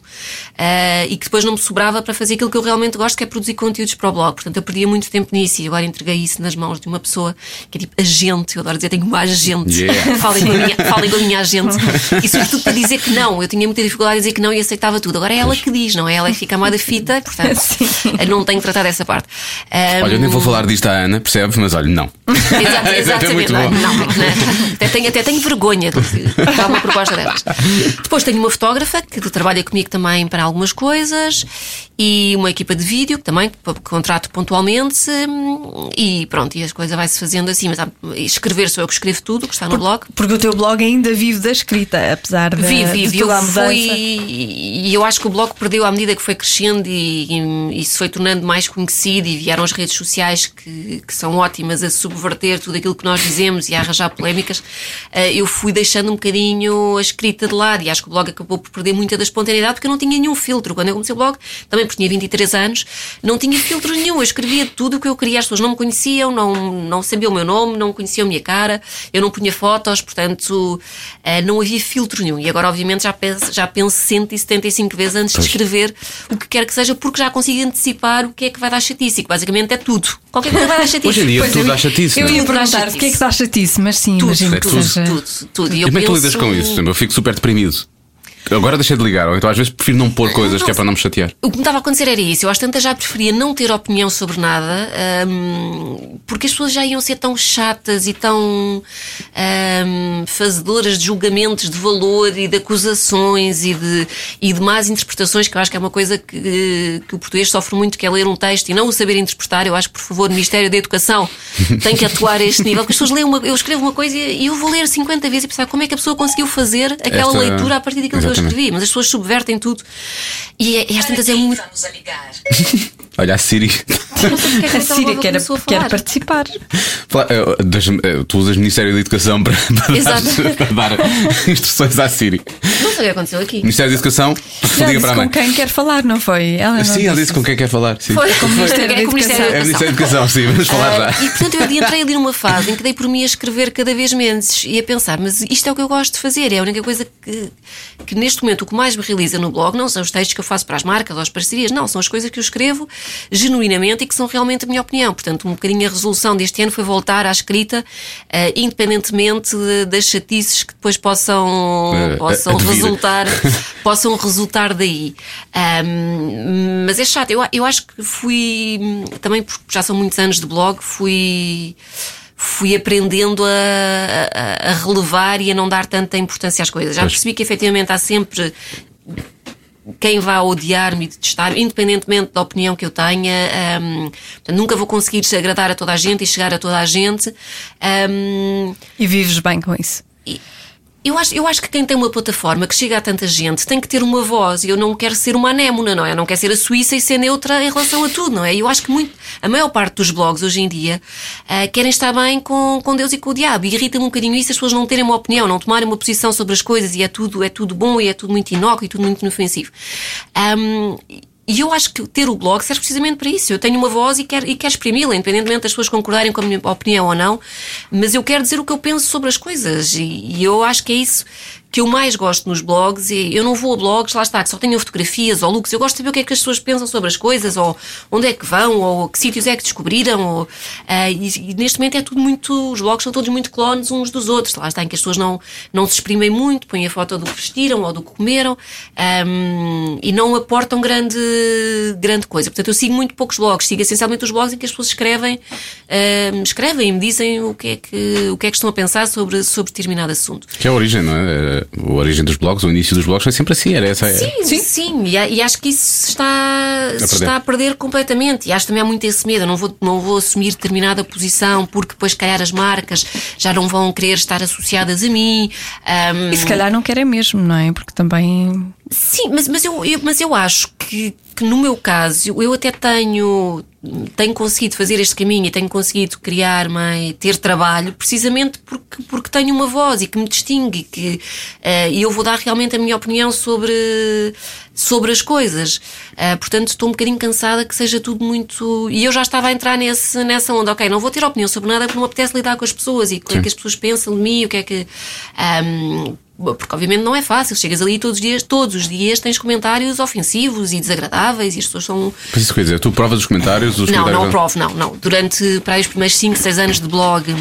ah, e que depois não me sobrava para fazer aquilo que eu realmente gosto, que é produzir conteúdos para o blog. Portanto, eu perdia muito tempo nisso e agora entreguei isso nas mãos de uma pessoa que é tipo agente. Eu adoro dizer, tenho uma agente. Yeah. falem, com a minha, falem com a minha agente. E sobretudo para dizer que não. Eu tinha muita dificuldade em dizer que não e aceitava tudo. Agora é ela que diz, não é? Ela é que fica a má da fita, portanto, não tenho que tratar dessa parte. Um, Olha, eu nem vou falar disto à Ana, percebe? Mas olha, não. Exato, É exatamente. muito não, não, não. até, tenho, até tenho vergonha de dar uma proposta dessas. Depois tenho uma fotógrafa que trabalha comigo também para algumas coisas e uma equipa de vídeo que também contrato pontualmente hum, e pronto, e as coisas vai-se fazendo assim. Mas há- escrever sou eu que escrevo tudo, que está no blog. Porque o teu blog ainda vive da escrita, apesar de, Vive, de vive. toda a Eu mudança. fui, e eu acho que o blog perdeu à medida que foi crescendo e, e, e se foi tornando mais conhecido e vieram as redes sociais que, que são ótimas a subverter tudo aquilo que nós dizemos e a arranjar polémicas. eh, Eu fui deixando um bocadinho a escrita de lado e acho que o blog acabou por perder muita da espontaneidade porque eu não tinha nenhum filtro. Quando eu comecei o blog, também porque tinha 23 anos, não tinha filtro nenhum. Eu escrevia tudo o que eu queria. As pessoas não me conheciam, não, não sabiam o meu nome, não conheciam a minha cara, eu não punha fotos, portanto eh, não havia filtro nenhum. E agora, obviamente, já penso, já penso 175 vezes antes de escrever o que quer que seja, porque já consigo antecipar o que é que vai dar chatice. E que basicamente é tudo. Qualquer coisa vai dar chatice. Hoje em dia Pois, tudo dá chatice. Eu é? ia perguntar o que é que dá chatice, mas sim, tudo, imagino é que tudo. seja. tudo, tudo. E E eu como é que tu lidas com isso? Eu fico super deprimido. Agora deixei de ligar, ou então às vezes prefiro não pôr coisas que é para não me chatear. O que me estava a acontecer era isso. Eu às tantas já preferia não ter opinião sobre nada, hum, porque as pessoas já iam ser tão chatas e tão hum, fazedoras de julgamentos de valor e de acusações e de, e de más interpretações, que eu acho que é uma coisa que, que o português sofre muito, que é ler um texto e não o saber interpretar. Eu acho que, por favor, o Ministério da Educação tem que atuar a este nível, porque as pessoas leem uma, eu escrevo uma coisa e eu vou ler 50 vezes e pensar como é que a pessoa conseguiu fazer aquela Esta- leitura a partir daquilo que eu Exatamente. escrevi. Mas as pessoas subvertem tudo. E, é- e às tantas é muito. Vamos a ligar. Olha, a Siri. A Síria quer, quer participar. Eh, Tu usas Ministério da Educação para, para, dar, para dar instruções à Siri. Não sei o que aconteceu aqui. Ministério da Educação, Já liga disse para a com mãe. quem quer falar, não foi? Ela não Sim, ela disse com quem quer falar. Sim. Foi com o Ministério é da com o Ministério É da o Ministério da Educação. Educação, sim, vamos falar Ah, já. e portanto eu entrei ali numa fase em que dei por mim a escrever cada vez menos e a pensar, mas isto é o que eu gosto de fazer, é a única coisa que, que neste momento o que mais me realiza no blog não são os textos que eu faço para as marcas ou as parcerias, não, são as coisas que eu escrevo genuinamente e que são realmente a minha opinião. Portanto, um bocadinho a resolução deste ano foi voltar à escrita, ah, independentemente de- das chatices que depois possam, Eh, possam resultar possam resultar daí. Ahm, mas é chato, eu, eu acho que fui também porque já são muitos anos de blog, fui fui aprendendo a, a- a relevar e a não dar tanta importância às coisas. Já Pois. percebi que efetivamente há sempre quem vá odiar-me e detestar, independentemente da opinião que eu tenha, ahm, portanto, nunca vou conseguir agradar a toda a gente e chegar a toda a gente. Ahm, E vives bem com isso. e Eu acho, eu acho que quem tem uma plataforma que chega a tanta gente tem que ter uma voz. E eu não quero ser uma anémona, não é? Eu não quero ser a Suíça e ser neutra em relação a tudo, não é? Eu acho que muito, a maior parte dos blogs hoje em dia ah, querem estar bem com, com Deus e com o diabo. E irrita-me um bocadinho isso as pessoas não terem uma opinião, não tomarem uma posição sobre as coisas e é tudo, é tudo bom e é tudo muito inócuo e tudo muito inofensivo. Ahm, e eu acho que ter o blog serve precisamente para isso. Eu tenho uma voz e quero, e quero exprimi-la, independentemente das pessoas concordarem com a minha opinião ou não, mas eu quero dizer o que eu penso sobre as coisas. E, e eu acho que é isso que eu mais gosto nos blogs. E eu não vou a blogs, lá está, que só tenham fotografias ou looks. Eu gosto de saber o que é que as pessoas pensam sobre as coisas, ou onde é que vão, ou que sítios é que descobriram. Ou, ah, e, e neste momento é tudo muito. Os blogs são todos muito clones uns dos outros. Lá está, em que as pessoas não, não se exprimem muito, põem a foto do que vestiram ou do que comeram ahm, e não aportam grande, grande coisa. Portanto, eu sigo muito poucos blogs, sigo essencialmente os blogs em que as pessoas escrevem, ahm, escrevem e me dizem o que, é que, o que é que estão a pensar sobre, sobre determinado assunto. Que é a origem, não é? A origem dos blogs, o início dos blogs foi sempre assim, era essa. Sim, sim, sim. E, e, acho que isso se está, se perder. está a perder completamente. E acho que também há muito esse medo. Eu não vou, não vou assumir determinada posição porque depois, se calhar, as marcas já não vão querer estar associadas a mim. Um, E se calhar não querem mesmo, não é? Porque também. Sim, mas, mas, eu, eu- mas eu acho que, que no meu caso eu até tenho, tenho conseguido fazer este caminho e tenho conseguido criar mais, ter trabalho precisamente porque, porque tenho uma voz e que me distingue e que eh, e eu vou dar realmente a minha opinião sobre, sobre as coisas. Eh, portanto, estou um bocadinho cansada que seja tudo muito. E eu já estava a entrar nesse, nessa onda, ok, não vou ter opinião sobre nada porque não me apetece lidar com as pessoas e o que é que as pessoas pensam de mim, o que é que. ahm, porque obviamente não é fácil, chegas ali todos os dias, todos os dias tens comentários ofensivos e desagradáveis e as pessoas são. Mas isso quer dizer, tu provas os comentários, os Não, comentários. não provo, não, não. Durante para aí os primeiros 5, 6 anos de blog,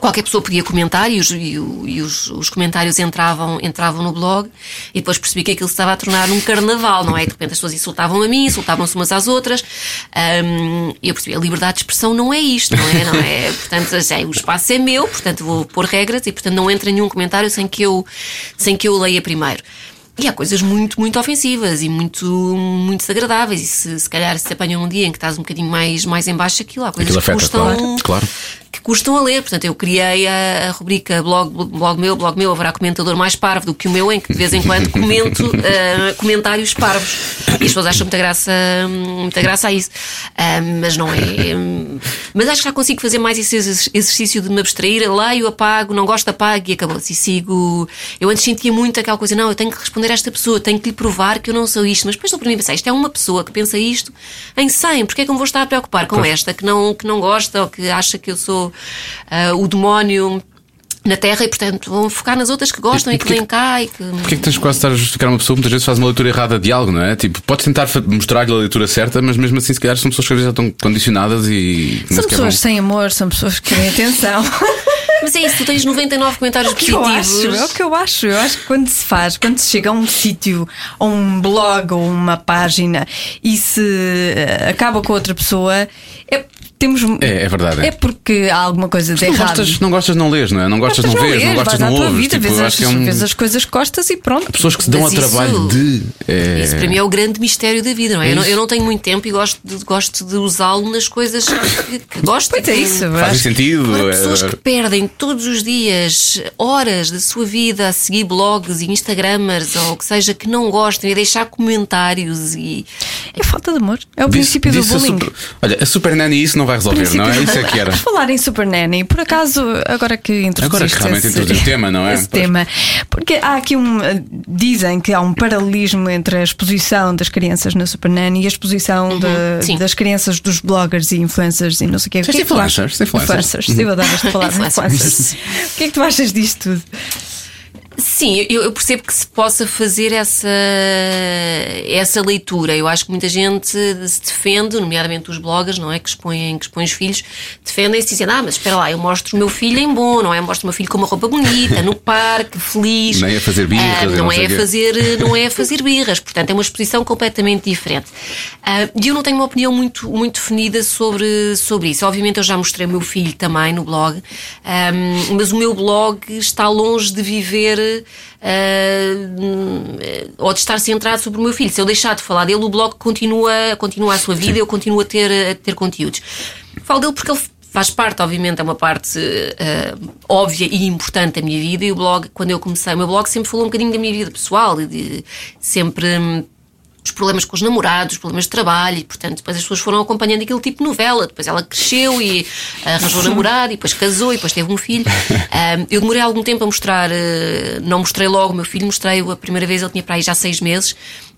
qualquer pessoa podia comentar e, os, e e os- os comentários entravam, entravam no blog e depois percebi que aquilo se estava a tornar um carnaval, não é? De repente as pessoas insultavam a mim, insultavam-se umas às outras Ahm, e eu percebi, a liberdade de expressão não é isto, não é? Não é? Portanto, assim, o espaço é meu, portanto vou pôr regras e portanto não entra nenhum comentário sem que eu, sem que eu leia primeiro. E há coisas muito, muito ofensivas e muito, muito desagradáveis. E se, se calhar se apanham num dia em que estás um bocadinho mais, mais em baixo, aquilo há coisas Aquilo que afeta, custam, claro, claro. Custam a ler. Portanto, eu criei a, a rubrica blog, blog meu, blog meu, haverá comentador mais parvo do que o meu, em que de vez em quando comento eh, comentários parvos. E as pessoas acham muita graça, muita graça a isso. Ah, mas não é. Mas acho que já consigo fazer mais esse exer- exercício de me abstrair, leio, apago, não gosto, apago e acabou-se. E sigo. Eu antes sentia muito aquela coisa, não, eu tenho que responder a esta pessoa, tenho que lhe provar que eu não sou isto. Mas depois do primeiro pensei, isto é uma pessoa que pensa isto em 100, porque é que eu me vou estar a preocupar com esta que não, que não gosta ou que acha que eu sou ah, o demónio na Terra e, portanto, vão focar nas outras que gostam E e, que porquê vêm cá e que. Porquê é que tens de quase estar a justificar uma pessoa que muitas vezes faz uma leitura errada de algo, não é? Tipo, podes tentar mostrar-lhe a leitura certa, mas mesmo assim, se calhar, são pessoas que às vezes já estão condicionadas e. São pessoas vão- sem amor, são pessoas que querem atenção. Mas é isso, tu tens 99 comentários O que eu acho, positivos. é o que eu acho. Eu acho que quando se faz, quando se chega a um sítio, ou um blog, ou uma página e se eh, acaba com outra pessoa, é, temos. É, é verdade, é. É porque há alguma coisa de Não errado. gostas, não gostas, não lês, não é? Não gostas, não, vês, não gostas, não ouves. vida, Tipo, vês, as, acho que é um... vês as coisas que gostas e pronto. Pessoas que se dão Mas ao trabalho isso- de. É... Isso para mim é o grande mistério da vida, não é? É eu, não, eu não tenho muito tempo e gosto de, gosto de usá-lo nas coisas que, que gosto. Pois é isso. Acho- sentido. É- pessoas que perdem todos os dias horas da sua vida a seguir blogs e Instagramers ou o que seja que não gostem e a deixar comentários e. É falta de amor. É o Disse- princípio do bullying. super- Olha, a Super Nanny isso não vai resolver, não é? Isso é que era. Falar em Super Nanny, por acaso, agora que introduziste Agora que realmente esse, introduzi o tema, não é? Esse Pois. tema. Porque há aqui um. Dizem que há um paralelismo entre a exposição das crianças na Super Nanny e a exposição de- Uhum. sim. das crianças dos bloggers e influencers e não sei o quê. É influencers, influencers. Influencers. Eu adoro esta palavra. Influencers. O que é que tu achas disto tudo? Sim, eu, eu percebo que se possa fazer essa, essa leitura. Eu acho que muita gente se defende, nomeadamente os bloggers, não é? Que expõem, que expõem os filhos, defendem-se dizendo: Ah, mas espera lá, eu mostro o meu filho em bom, não é? Eu mostro o meu filho com uma roupa bonita, no parque, feliz. Nem a fazer birras, Ah, não, não é fazer, não é fazer birras. Portanto, é uma exposição completamente diferente. Ah, E eu não tenho uma opinião muito, muito definida sobre, sobre isso. Obviamente, eu já mostrei o meu filho também no blog, ah, mas o meu blog está longe de viver. Ah, ou de estar centrado sobre o meu filho. Se eu deixar de falar dele, o blog continua, continua a sua vida, eu continuo a ter, a ter conteúdos. Falo dele porque ele faz parte, obviamente, é uma parte ah, óbvia e importante da minha vida. E o blog, quando eu comecei, o meu blog sempre falou um bocadinho da minha vida pessoal, de, sempre. Os problemas com os namorados, os problemas de trabalho, e portanto depois as pessoas foram acompanhando aquele tipo de novela. Depois ela cresceu e arranjou um namorado, e depois casou, e depois teve um filho. Ah, eu demorei algum tempo a mostrar, eh, não mostrei logo o meu filho, mostrei a primeira vez, ele tinha para aí já seis meses.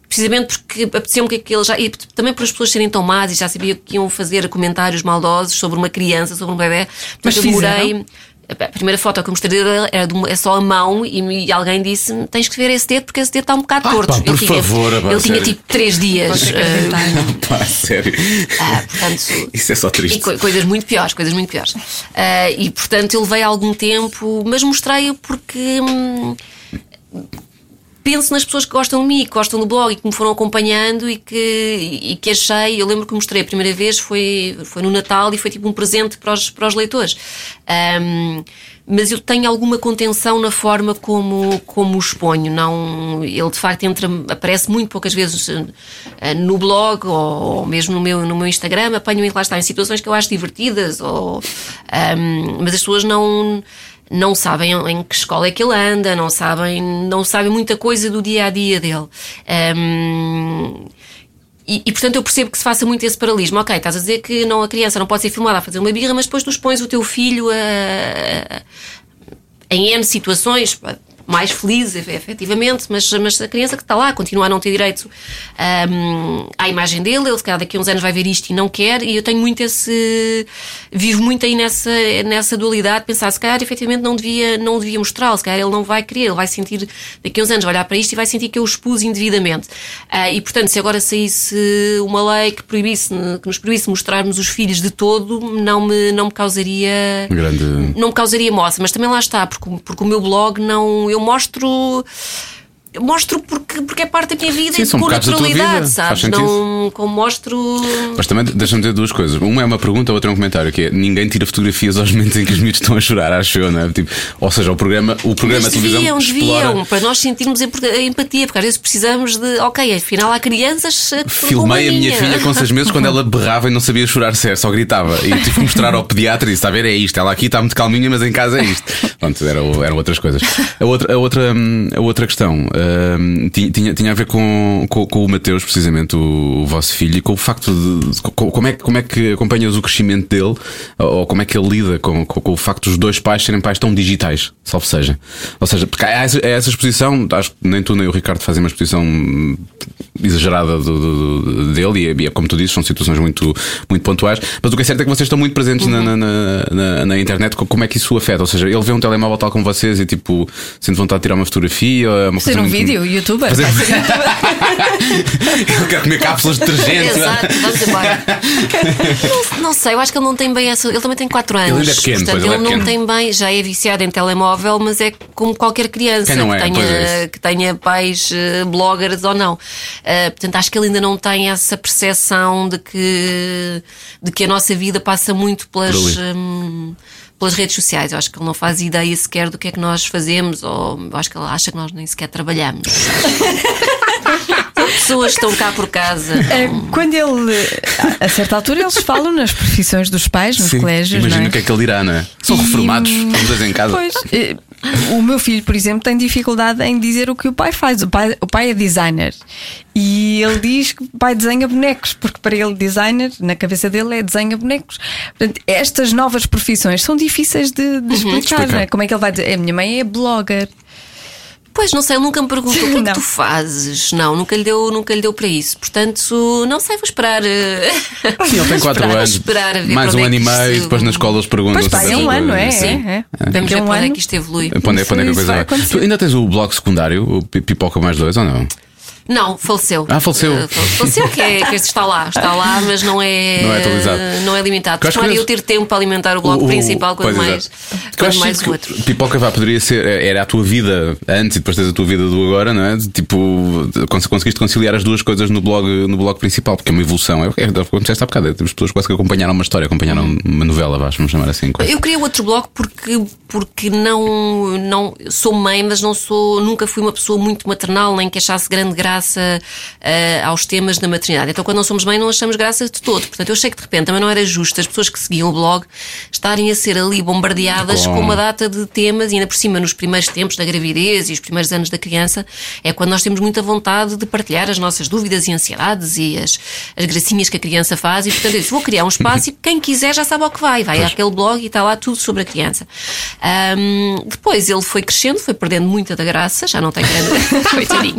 Precisamente porque apetecia-me que aquele já. E também por as pessoas serem tão más e já sabia que iam fazer comentários maldosos sobre uma criança, sobre um bebê. Mas eu demorei. fizeram? A primeira foto que eu mostrei dele era de uma- é só a mão e, e alguém disse: tens que ver esse dedo porque esse dedo está um bocado Ah, torto. pá, por ele tinha, favor, pá, ele tinha tipo três dias. Acreditar. Pá, sério. ah, portanto, Isso é só triste. co- coisas muito piores, coisas muito piores. Ah, e portanto eu levei algum tempo, mas mostrei-o porque. hum, penso nas pessoas que gostam de mim, que gostam do blog e que me foram acompanhando e que, e que achei. Eu lembro que mostrei a primeira vez, foi, foi no Natal e foi tipo um presente para os, para os leitores. Um, mas eu tenho alguma contenção na forma como, como o exponho. Não, ele de facto entra, aparece muito poucas vezes eh, no blog ou, ou mesmo no meu, no meu Instagram. Apanho-me lá está em situações que eu acho divertidas, ou, um, mas as pessoas não não sabem em que escola é que ele anda, não sabem, não sabem muita coisa do dia a dia dele. Um, e, e, portanto eu percebo que se faça muito esse paralelismo. Ok, estás a dizer que não, a criança não pode ser filmada a fazer uma birra, mas depois tu expões o teu filho a, a, em N situações mais feliz, efetivamente, mas, mas a criança que está lá continua a não ter direito um, à imagem dele, ele se calhar daqui a uns anos vai ver isto e não quer, e eu tenho muito esse. vivo muito aí nessa, nessa dualidade, pensar se calhar efetivamente não devia, não devia mostrá-lo, se calhar ele não vai querer, ele vai sentir, daqui a uns anos vai olhar para isto e vai sentir que eu o expus indevidamente. Uh, e portanto, se agora saísse uma lei que proibisse, que nos proibisse mostrarmos os filhos de todo, não me, não me causaria. Grande... Não me causaria moça, mas também lá está, porque, porque o meu blog não eu mostro mostro porque, porque é parte da minha vida Sim, e com naturalidade, sabes? Não como mostro. Mas também deixa-me dizer duas coisas. Uma é uma pergunta, a outra é um comentário, que é ninguém tira fotografias aos momentos em que os miúdos estão a chorar, acho eu, não é? Tipo, ou seja, o programa, o programa Mas de televisão. Deviam, explora... deviam, para nós sentirmos empatia, porque às vezes precisamos de, ok, afinal há crianças. Filmei a minha filha com seis meses quando ela berrava e não sabia chorar sério, só gritava. E tive que mostrar ao pediatra e disse: está a ver, é isto. Ela aqui está muito calminha, mas em casa é isto. Pronto, eram, eram outras coisas. A outra, a outra, a outra questão. Uh, tinha, tinha a ver com, com, com o Mateus, precisamente, o, o, vosso filho, e com o facto de. Com, como, é, como é que acompanhas o crescimento dele, ou como é que ele lida com, com, com o facto dos dois pais serem pais tão digitais, salvo seja. Ou seja, porque há essa, essa exposição, acho que nem tu nem o Ricardo fazem uma exposição exagerada do, do, do, dele, e, é, como tu dizes, são situações muito, muito pontuais, mas o que é certo é que vocês estão muito presentes uhum. na, na, na, na, internet, como é que isso o afeta? Ou seja, ele vê um telemóvel tal como vocês e tipo, sente vontade de tirar uma fotografia, uma Ser um muito... vídeo, youtuber. Fazer... eu quero comer cápsulas de detergente. Exato, vamos embora. não, não, sei, eu acho que ele não tem bem essa. Ele também tem 4 anos. Ele ainda é pequeno, portanto, ele, ele é não tem bem, já é viciado em telemóvel, mas é como qualquer criança que, é, tenha, é que tenha pais uh, bloggers ou não. Uh, portanto, acho que ele ainda não tem essa percepção de que, de que a nossa vida passa muito pelas. Hum, pelas redes sociais. Eu acho que ele não faz ideia sequer do que é que nós fazemos, ou acho que ele acha que nós nem sequer trabalhamos. pessoas estão cá por casa. É, quando ele, a certa altura, eles falam nas profissões dos pais, nos Sim, colégios. Imagina é? o que é que ele dirá, não é? São e, reformados, estão dois em casa. Pois, o meu filho, por exemplo, tem dificuldade em dizer o que o pai faz. O pai, o pai é designer e ele diz que o pai desenha bonecos, porque para ele, designer, na cabeça dele, é desenha bonecos. Portanto, estas novas profissões são difíceis de, de explicar, uhum, explicar. Não é? Como é que ele vai dizer? A minha mãe é blogger. Pois, não sei, ele nunca me perguntou o que é que tu fazes. Não, nunca lhe, deu, nunca lhe deu para isso. Portanto, não sei, vou esperar. Eh, Sim, ele tem 4 anos. Esperar a ver mais um é ano e meio, depois na escola eles perguntam. Pois pá, é um ano, é? Sim. É, é. Vamos ver um para onde é que isto evolui. Para onde é, é que a coisa vai. Tu ainda tens o blog secundário, o Pipoca Mais Dois, ou não? Não, faleceu. Ah, faleceu. Uh, faleceu, que, é, que este está lá. Está lá, mas não é, não é atualizado. Não é limitado. Eu ter tempo para alimentar o bloco o, principal, quanto mais, quanto mais o outro. Pipoca vá, poderia ser, era a tua vida antes e depois tens a tua vida do agora, não é? Tipo, conseguiste conciliar as duas coisas no blog, no blog principal, porque é uma evolução. É, é como disseste há bocado, temos pessoas quase que acompanharam uma história, acompanharam uma novela, vamos chamar assim. Quase. Eu queria outro blog porque, porque não, não sou mãe, mas não sou, nunca fui uma pessoa muito maternal, nem que achasse grande graça uh, aos temas da maternidade. Então, quando não somos mãe, não achamos graça de todo. Portanto, eu achei que de repente também não era justo as pessoas que seguiam o blog estarem a ser ali bombardeadas com, com uma data de temas, e ainda por cima, nos primeiros tempos da gravidez e os primeiros anos da criança, é quando nós temos muita vontade de partilhar as nossas dúvidas e ansiedades e as, as gracinhas que a criança faz. E, portanto, eu disse, vou criar um espaço e quem quiser já sabe ao que vai. Vai pois. àquele blog e está lá tudo sobre a criança. Um, depois ele foi crescendo, foi perdendo muita da graça, já não tem grande. Coitadinho.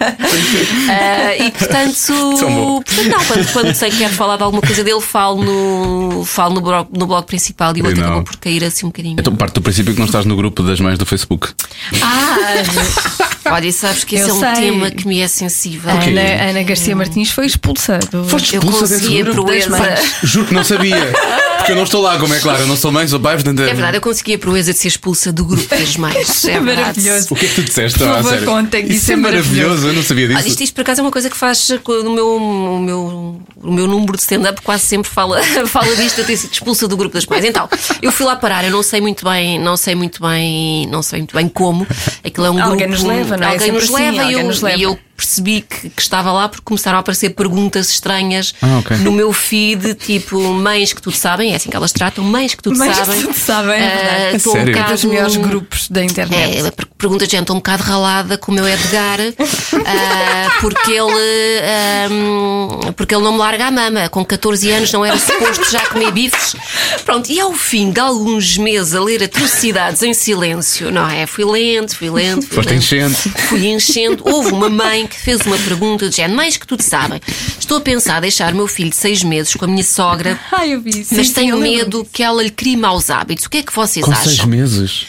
Uh, e portanto, portanto não, quando, quando sei que quero falar de alguma coisa dele, falo no, falo no, blog, no blog principal e o outro acabou por cair assim um bocadinho. Então parte do princípio que não estás no grupo das mães do Facebook. Ah! Olha, e sabes que esse Eu é um sei. tema que me é sensível. A Ok. Ana, Ana Garcia Martins foi expulsa. Do... Foste Eu expulsa desse consegui a grupo? proeza. Juro que não sabia. Porque eu não estou lá, como é claro. Eu não sou mãe, sou pai, portanto. É verdade, eu consegui a proeza de ser expulsa do grupo das mães. É verdade. Maravilhoso. O que é que tu disseste? Por Ah, favor, sério. contem, que Isso isso é é maravilhoso, eu não sabia disso. isto, isto por acaso é uma coisa que faz no meu, o meu, o meu número de stand-up quase sempre fala, fala disto de ter sido expulsa do grupo das mães. Então, eu fui lá parar, eu não sei muito bem, não sei muito bem, não sei muito bem como. Aquilo é um Alguém grupo. nos leva, não é? Alguém nos assim, leva, alguém eu, nos leva. e eu percebi que, que estava lá porque começaram a aparecer perguntas estranhas Ah, ok. no meu feed, tipo mães que tudo sabem, é assim que elas tratam, mães que tudo Mães que sabem. tudo sabem, é Ah, estou um? É bocado- dos melhores grupos da internet. é, per- pergunta de gente, estou um bocado ralada com o meu Edgar, ah, porque, ele, ah, porque ele não me larga a mama. Com 14 anos não era suposto já comer bifes. Pronto, e ao fim de alguns meses a ler atrocidades em silêncio, não é? Fui lento, fui lento. Fui Foste lento. enchendo. Fui enchendo. Houve uma mãe que fez uma pergunta de género, mães que tudo sabem. Estou a pensar deixar o meu filho de seis meses com a minha sogra, Ai, eu vi isso. mas Sim, tenho medo que ela lhe crie maus hábitos. O que é que vocês Com acham? seis meses.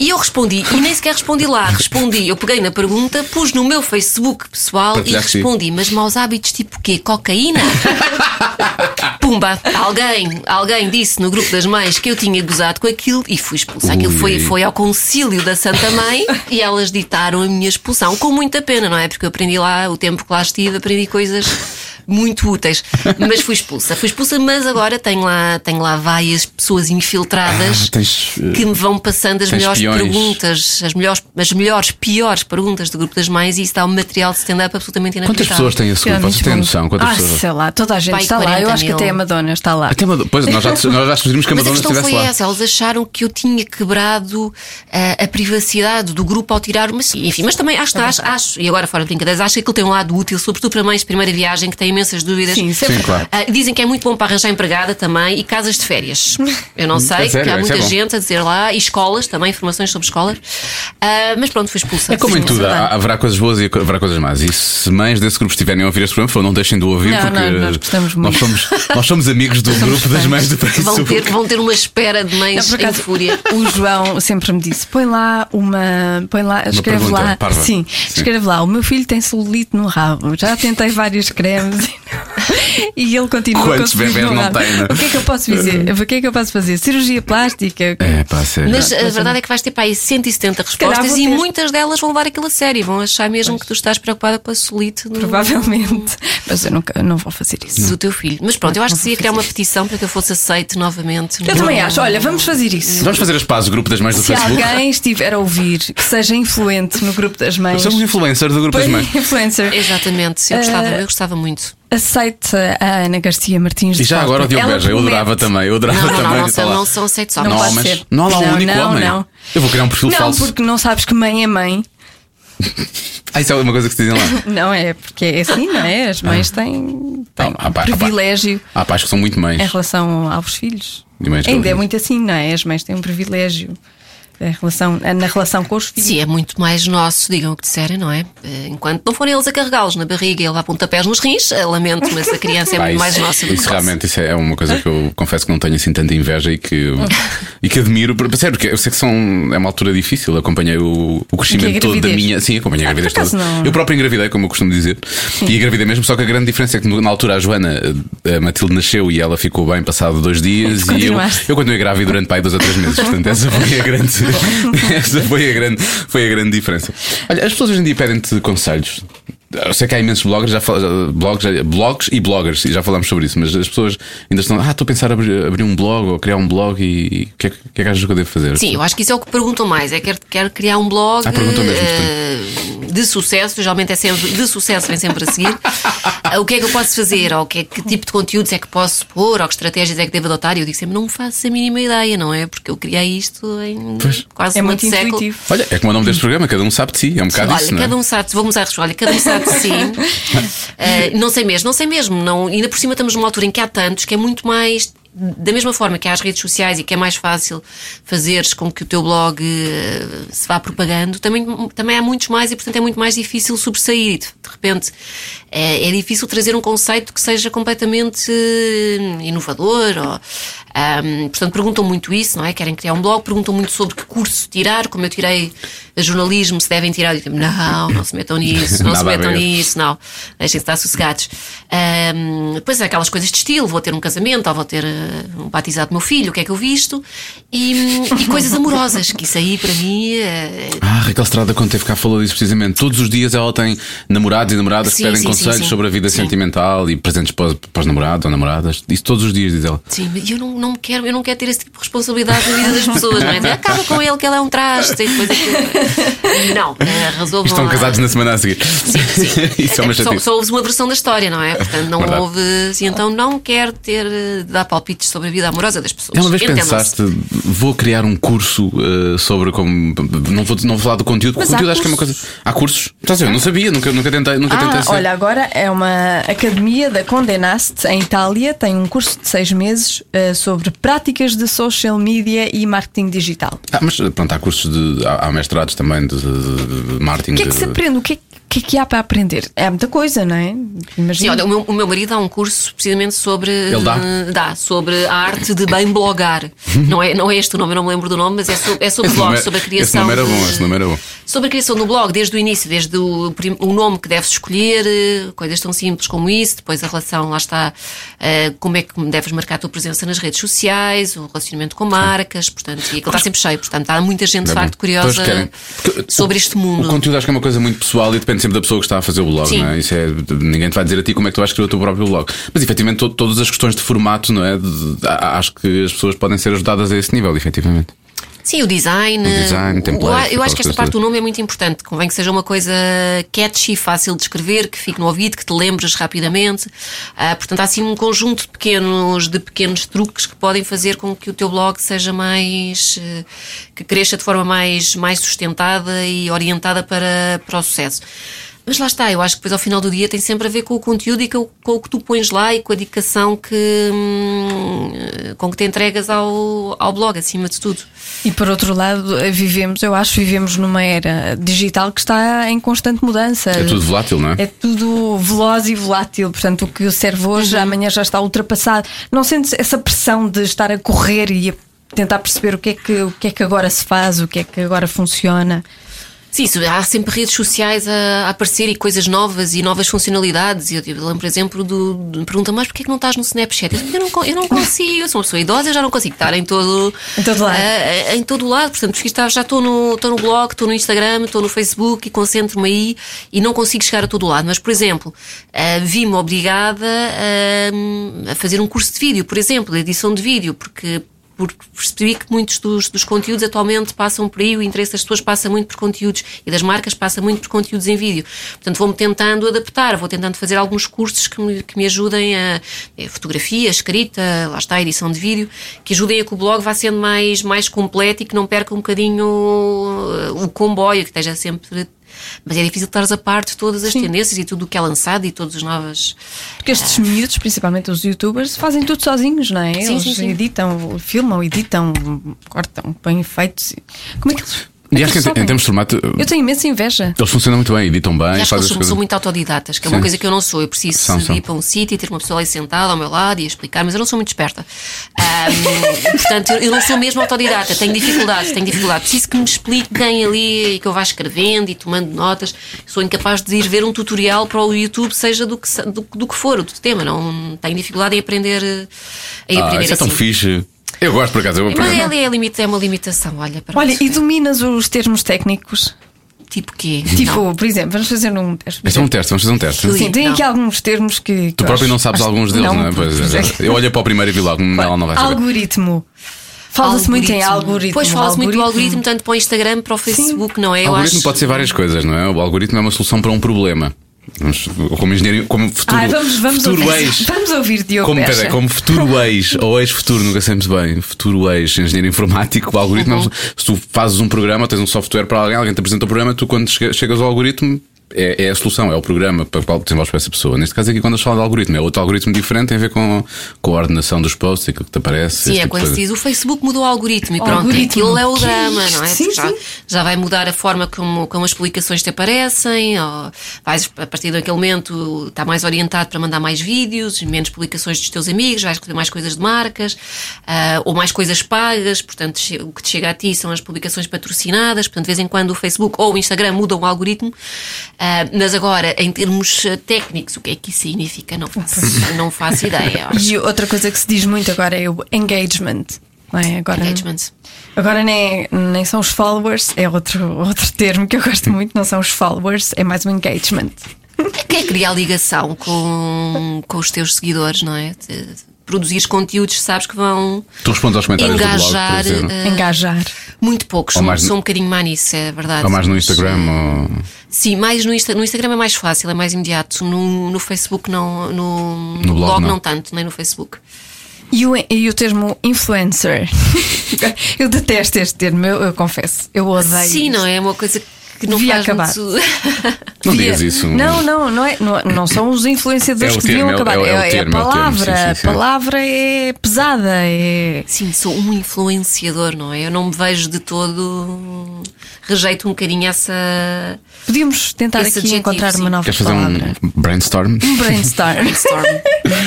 E eu respondi, e nem sequer respondi lá, respondi, eu peguei na pergunta, pus no meu Facebook pessoal e respondi, mas maus hábitos tipo quê? Cocaína? Pumba, alguém, alguém disse no grupo das mães que eu tinha gozado com aquilo e fui expulsa. Aquilo foi, foi ao concílio da Santa Mãe e elas ditaram a minha expulsão, com muita pena, não é? Porque eu aprendi lá, o tempo que lá estive, aprendi coisas muito úteis. Mas fui expulsa, fui expulsa, mas agora tenho lá, tenho lá várias pessoas infiltradas Ah, tens, eh, que me vão passando as melhores espiões. perguntas, as melhores, as melhores, piores perguntas do grupo das mães e isso dá um material de stand-up absolutamente Quantas inacreditável. pessoas têm esse grupo? Vocês têm noção? Quantas ah, pessoas? sei lá, toda a gente Vai, está lá. Eu 40 acho que até a Madonna está lá. Até Madonna- Pois, nós já, nós já sugerimos que a Mas a Madonna questão estivesse foi lá. essa, eles acharam que eu tinha quebrado ah, a privacidade do grupo ao tirar uma. Enfim, mas também acho, acho, acho, e agora fora de brincadeiras, acho que aquilo tem um lado útil, sobretudo para mães de primeira viagem que têm imensas dúvidas. Sim, isso é Sim, claro. Ah, dizem que é muito bom para arranjar empregada também e casas de férias. Eu não sei, É sério, que há é muita bom. gente a dizer lá, e escolas também, informações sobre escolas. Ah, mas pronto, fui expulsa. É como em tudo, há- haverá coisas boas e haverá coisas más. E se mães desse grupo estiverem a ouvir este programa, não deixem de ouvir, Não, porque não, nós gostamos nós, muito. somos, nós somos amigos do grupo das fãs. mães do País Vão ter, vão ter uma espera de Não, mães em acaso, fúria. O João sempre me disse: põe lá uma. Põe lá, escreve pergunta lá. parva. Sim, Sim. escreve lá. O meu filho tem celulite no rabo. Já tentei vários cremes e ele continua Quantos com bebés no não têm, não é? O que é que eu posso fazer? O que é que eu posso fazer? Cirurgia plástica? É, pá, sério. Mas a verdade é que vais ter para aí 170 calhar respostas e ter. muitas delas vão levar aquilo a sério. Vão achar mesmo que tu estás preocupada com a solite do, Provavelmente. Mas eu nunca, não vou fazer isso. do teu filho. Mas pronto, eu acho que se ia criar uma petição para que eu fosse aceite novamente. Eu também acho. Olha, vamos fazer isso. Vamos fazer as pazes, o grupo das mães do Se Facebook. alguém estiver a ouvir que seja influente no grupo das mães, Somos influencers do grupo das mães. influencer, Exatamente, eu gostava, Eh, eu gostava muito. Aceite a Ana Garcia Martins. E já agora o Diogo Beja, eu adorava também. Eu adorava Não, não, também. não, não, não são aceitos só. Não Não há pode homens. ser. Não há lá um Não, único não, homem. não. Eu vou criar um perfil Não, falso. porque não sabes que mãe é mãe. Ah, isso é uma coisa que se dizem lá. Não é, porque é assim, não é? As mães têm, têm Não, há pá- privilégio Há pais que são muito mães. em relação aos filhos. Ainda é muito assim, não é? As mães têm um privilégio relação, na relação com os filhos. Sim, é muito mais nosso, digam o que disserem, não é? Eh, Enquanto não forem eles a carregá-los na barriga e ele a pontapés nos rins, eh, lamento, mas a criança é Pá, muito isso, mais nossa do que isso nossa. realmente isso é uma coisa que eu confesso que não tenho assim tanta inveja e que, e que admiro. Por- Sério, porque eu sei que são, é uma altura difícil. Acompanhei o, o crescimento Que é todo da minha. Sim, acompanhei a Ah, gravidez acaso toda. não. Eu próprio engravidei, como eu costumo dizer. E engravidei mesmo, só que a grande diferença é que na altura a Joana, a Matilde nasceu e ela ficou bem passado dois dias. e eu, eu continuei grávida durante pai dois ou três meses. Portanto, essa foi a grande, essa foi a grande, foi a grande diferença. Olha, as pessoas hoje em dia pedem-te conselhos. Eu sei que há imensos bloggers, já blogs, blogs e bloggers, e já falámos sobre isso, mas as pessoas ainda estão, ah, estou a pensar em abrir, abrir um blog ou criar um blog e o que, é, que é que achas que eu devo fazer? Sim, eu acho que isso é o que perguntam mais. É quer, quer criar um blog Ah, mesmo, eh, de sucesso, geralmente é sempre de sucesso, vem sempre a seguir. O que é que eu posso fazer? Ou que, é- que tipo de conteúdos é que posso pôr? Ou que estratégias é que devo adotar? E eu digo sempre, não faço a mínima ideia, não é? Porque eu criei isto em Pois. quase É um muito século. intuitivo. Olha, é como o nome deste programa, cada um sabe de si, é um bocado Olha, isso, não é? cada um sabe, começar a olha, cada um sabe de si. Eh, não sei mesmo, não sei mesmo. Não, ainda por cima estamos numa altura em que há tantos que é muito mais da mesma forma que há as redes sociais e que é mais fácil fazeres com que o teu blog eh, se vá propagando, também, também há muitos mais e, portanto, é muito mais difícil sobressair. De repente, é, é difícil trazer um conceito que seja completamente eh, inovador. Ou, um, portanto, perguntam muito isso, não é? Querem criar um blog, perguntam muito sobre que curso tirar, como eu tirei jornalismo, se devem tirar. Eu digo, não, não se metam nisso, não se metam nisso, não. Deixem-se estar sossegados. Um, depois há aquelas coisas de estilo, vou ter um casamento, ou vou ter uh, um batizado do meu filho, o que é que eu visto? E, e coisas amorosas, que isso aí para mim é, Ah, Raquel Estrada, quando teve cá, falou disso precisamente. Todos os dias ela tem namorados e namoradas que Sim, pedem sim, sim, conselhos sim. sobre a vida Sim. sentimental e presentes para, os- para os namorados ou namoradas. Isso todos os dias, diz ela. Sim, mas eu não, não me quero, eu não quero ter esse tipo de responsabilidade na vida das pessoas, não é? Dizer, Acaba com ele que ele é um traste e depois aquilo. Não, eh, resolvam. Estão casados na semana a seguir. Sim, sim. Isso é uma Até porque só, só ouves uma versão da história, não é? Portanto, não Verdade. houve. E então não quero ter eh, dar palpites sobre a vida amorosa das pessoas. Já uma vez pensaste, vou criar um curso eh, sobre como. Não vou, não vou falar do conteúdo, porque o conteúdo acho que é uma coisa. Há cursos? Estás a ver? Eu não sabia, nunca, nunca tentei, nunca tentei Ah, ser. olha, agora é uma academia da Condenaste em Itália, tem um curso de seis meses eh, sobre práticas de social media e marketing digital. Ah, mas pronto, há cursos de. Há, há mestrados também de, de- de marketing. O que é que de- se aprende? O que é, o que é que há para aprender? É muita coisa, não é? Sim, Imagina. olha, o meu, o meu marido dá um curso precisamente sobre. Ele dá? eh, dá, sobre a arte de bem blogar. não, é, não é este o nome, eu não me lembro do nome, mas é sobre, é sobre Esse nome blog, é- sobre a esse criação. nome era bom, de- esse nome era bom. Sobre a criação do blog, desde o início, desde o, o nome que deves escolher, eh, coisas tão simples como isso, depois a relação, lá está, eh, como é que deves marcar a tua presença nas redes sociais, o relacionamento com marcas, portanto, e aquilo está sempre cheio, portanto, há muita gente de facto curiosa sobre este mundo. O conteúdo acho que é uma coisa muito pessoal e depende sempre da pessoa que está a fazer o blog, Sim. não é? Isso é ninguém te vai dizer a ti como é que tu vais escrever o teu próprio blog. Mas efetivamente to- todas as questões de formato, não é? De- de- acho que as pessoas podem ser ajudadas a esse nível, efetivamente. Sim, o design. O design, templates, eu, acho que esta parte do nome é muito importante. Convém que seja uma coisa catchy, fácil de escrever, que fique no ouvido, que te lembres rapidamente. Ah, portanto, há assim um conjunto de pequenos, de pequenos truques que podem fazer com que o teu blog seja mais. eh, que cresça de forma mais, mais sustentada e orientada para, para o sucesso. Mas lá está, eu acho que depois ao final do dia tem sempre a ver com o conteúdo e com, com o que tu pões lá e com a dedicação que, hum, com que te entregas ao, ao blog, acima de tudo. E por outro lado, vivemos, eu acho, vivemos numa era digital que está em constante mudança. É tudo volátil, não é? É tudo veloz e volátil, portanto, o que serve hoje, Uhum. amanhã já está ultrapassado. Não sentes essa pressão de estar a correr e a tentar perceber o que é que, o que, é que agora se faz, o que é que agora funciona. Sim, há sempre redes sociais a, aparecer e coisas novas e novas funcionalidades. Eu, eu lembro, por exemplo, do, de, me perguntam, mas porquê que não estás no Snapchat? Eu, eu, não, eu não consigo, eu sou uma pessoa idosa, eu já não consigo estar em todo, Em todo lado. eh, em todo lado. Portanto, prefiro estar- já estou no, estou no blog, estou no Instagram, estou no Facebook e concentro-me aí e não consigo chegar a todo lado. Mas, por exemplo, eh, vi-me obrigada a, a fazer um curso de vídeo, por exemplo, de edição de vídeo, porque porque percebi que muitos dos, dos conteúdos atualmente passam por aí, o interesse das pessoas passa muito por conteúdos e das marcas passa muito por conteúdos em vídeo. Portanto, vou-me tentando adaptar, vou tentando fazer alguns cursos que me, que me ajudem a, a fotografia, escrita, lá está, a edição de vídeo, que ajudem a que o blog vá sendo mais, mais completo e que não perca um bocadinho uh, o comboio, que esteja sempre. Mas é difícil estares a par de todas as Sim. tendências e tudo o que é lançado e todas as novas. Porque estes miúdos, principalmente os youtubers, fazem tudo sozinhos, não é? Sim, eles sim, sim. editam, filmam, editam, cortam, põem efeitos. Como é que eles. E acho que em, termos de formato, Eu tenho imensa inveja. eles funcionam muito bem, editam bem, E acho que eles são, coisas. muito autodidatas, que é uma Sim. coisa que eu não sou. Eu preciso São, de são. ir para um sítio e ter uma pessoa ali sentada ao meu lado e explicar, mas eu não sou muito esperta. Portanto, eu, não sou mesmo autodidata, tenho dificuldades, tenho dificuldade. Preciso que me expliquem ali e que eu vá escrevendo e tomando notas. Sou incapaz de ir ver um tutorial para o YouTube, seja do que, do, do que for, o tema. Não tenho dificuldade em aprender, em Ah, aprender isso é tão assim. fixe. Eu gosto por acaso. Eu, por Mas acaso- é, é, limita- é uma limitação, olha. Pronto. Olha, e dominas os termos técnicos? Tipo quê? Tipo, Não. por exemplo, vamos fazer um teste. Este é um teste, vamos fazer um teste. Sim. Sim, tem Não. aqui alguns termos que. Tu próprio acho- não sabes acho- alguns deles, não, é? Pois é. pois é. Eu olhei para o primeiro e vi logo, ela não vai saber. Algoritmo. Fala-se muito em algoritmo. Pois fala-se muito do algoritmo, tanto para o Instagram, para o Facebook, não é? Eu algoritmo acho... pode ser várias coisas, não é? O algoritmo é uma solução para um problema. Vamos- Como engenheiro, como futuro, Ai, vamos, vamos, futuro ouvir, ex. vamos ouvir Diogo Como, Beja. pera, como futuro ex ou ex-futuro, nunca sabemos bem. Futuro ex, engenheiro informático, algoritmo. é um- Se tu fazes um programa, tens um software para alguém, alguém te apresenta o programa, tu quando chega- chegas ao algoritmo, é, é a solução, é o programa para o qual desenvolves para essa pessoa. Neste caso aqui, quando eles falam de algoritmo, é outro algoritmo diferente, tem a ver com, com a ordenação dos posts e aquilo que te aparece. Sim, é tipo de quando se coisa. diz o Facebook mudou o algoritmo e pronto, algoritmo. aquilo é o Que drama, isto? não é? Sim, já, sim. já vai mudar a forma como, como as publicações te aparecem, ou vais, a partir daquele momento está mais orientado para mandar mais vídeos, menos publicações dos teus amigos, vais escolher mais coisas de marcas, ah, ou mais coisas pagas, portanto, o que te chega a ti são as publicações patrocinadas, portanto, de vez em quando o Facebook ou o Instagram mudam o algoritmo, Ah, mas agora, em termos ah, técnicos, o que é que isso significa? Não faço, não faço ideia. E outra coisa que se diz muito agora é o engagement. Não é? Agora, Engagement. agora nem, nem são os followers, é outro, outro termo que eu gosto muito, não são os followers, é mais o engagement. Quem é que cria a ligação com, com os teus seguidores, não é? Produzires conteúdos, sabes que vão Tu respondes aos comentários engajar. do blog, eh, Engajar. muito poucos, Ou mais sou um bocadinho má nisso, é verdade. Ou mais no Mas, Instagram. Ou... Sim, mais no, Insta, no Instagram é mais fácil, é mais imediato. No, no Facebook não, no, No blog não. não tanto, nem no Facebook. E o, e o termo influencer? eu detesto este termo, eu, eu confesso. Eu odeio. Sim, não é? É uma coisa que não Devia faz acabar. muito. Não Devia- digas isso. Não, não, não, é, não, não são os influenciadores É que deviam termo, é acabar. é é a palavra. sim, sim, sim. A palavra é pesada. É... Sim, sou um influenciador, não é? Eu não me vejo de todo. Rejeito um bocadinho essa. Podíamos tentar Esse aqui adjetivo, encontrar sim. uma nova Queres fazer palavra. um brainstorm? Um brainstorm. Storm.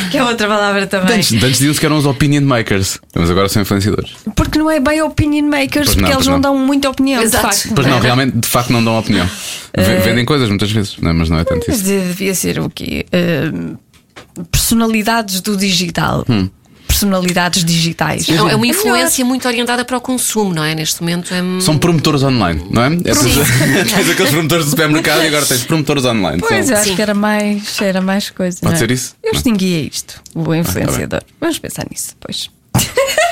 que é outra palavra também. Antes, antes diziam-se que eram os opinion makers, mas agora são influenciadores. Porque não é bem opinion makers, Pois não, porque eles não, não. dão muita opinião, Exato. de facto. Pois não, realmente, de facto, não dão opinião. V- Vendem coisas muitas vezes, não, mas não é tanto isso. de- devia ser o quê? Ahm, personalidades do digital. Hum. Personalidades digitais. É uma melhor. influência muito orientada para o consumo, não é? Neste momento é. São promotores online, não é? é Sim. tens, aqueles promotores do supermercado e agora tens promotores online. Pois, São- eu acho Sim. que era mais, era mais coisa. Pode não é? ser isso? Eu Não. extinguia isto, o influenciador. Vamos pensar nisso depois.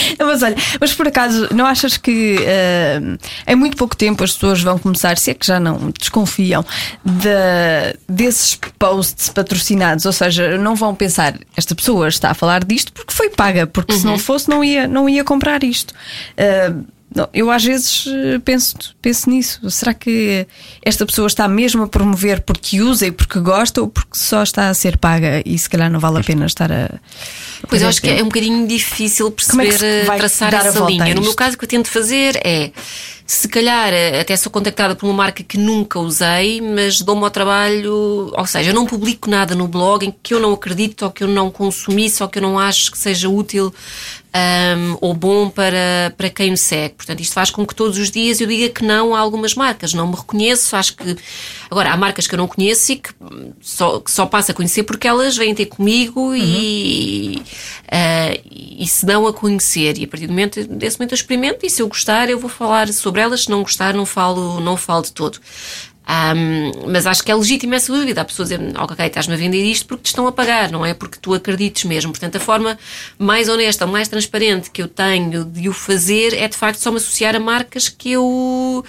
Mas olha, mas por acaso, não achas que eh, em muito pouco tempo as pessoas vão começar, se é que já não desconfiam, de- desses posts patrocinados? Ou seja, não vão pensar, esta pessoa está a falar disto porque foi paga, porque se não fosse, não ia, não ia comprar isto. Eh, não, eu às vezes eh, penso, penso nisso. Será que esta pessoa está mesmo a promover porque usa e porque gosta ou porque só está a ser paga e se calhar não vale a pena estar a. Pois eu acho que é um bocadinho difícil é perceber, se vai traçar dar essa linha. No meu caso, o que eu tento fazer é, se calhar, eh, até sou contactada por uma marca que nunca usei, mas dou-me ao trabalho, ou seja, eu não publico nada no blog em que eu não acredito ou que eu não consumi, só que eu não acho que seja útil ahm, ou bom para, para quem me segue. Portanto, isto faz com que todos os dias eu diga que não a algumas marcas. Não me reconheço, acho que. Agora, há marcas que eu não conheço e que só, que só passo a conhecer porque elas vêm ter comigo e, ah, e se dão a conhecer. E a partir do momento, desse momento eu experimento e se eu gostar, eu vou falar sobre elas. Se não gostar, não falo, não falo de todo. Ahm, mas acho que é legítimo essa dúvida. Há pessoas dizer, ok, estás-me a vender isto porque te estão a pagar, não é porque tu acredites mesmo. Portanto, a forma mais honesta, mais transparente que eu tenho de o fazer é de facto só me associar a marcas que eu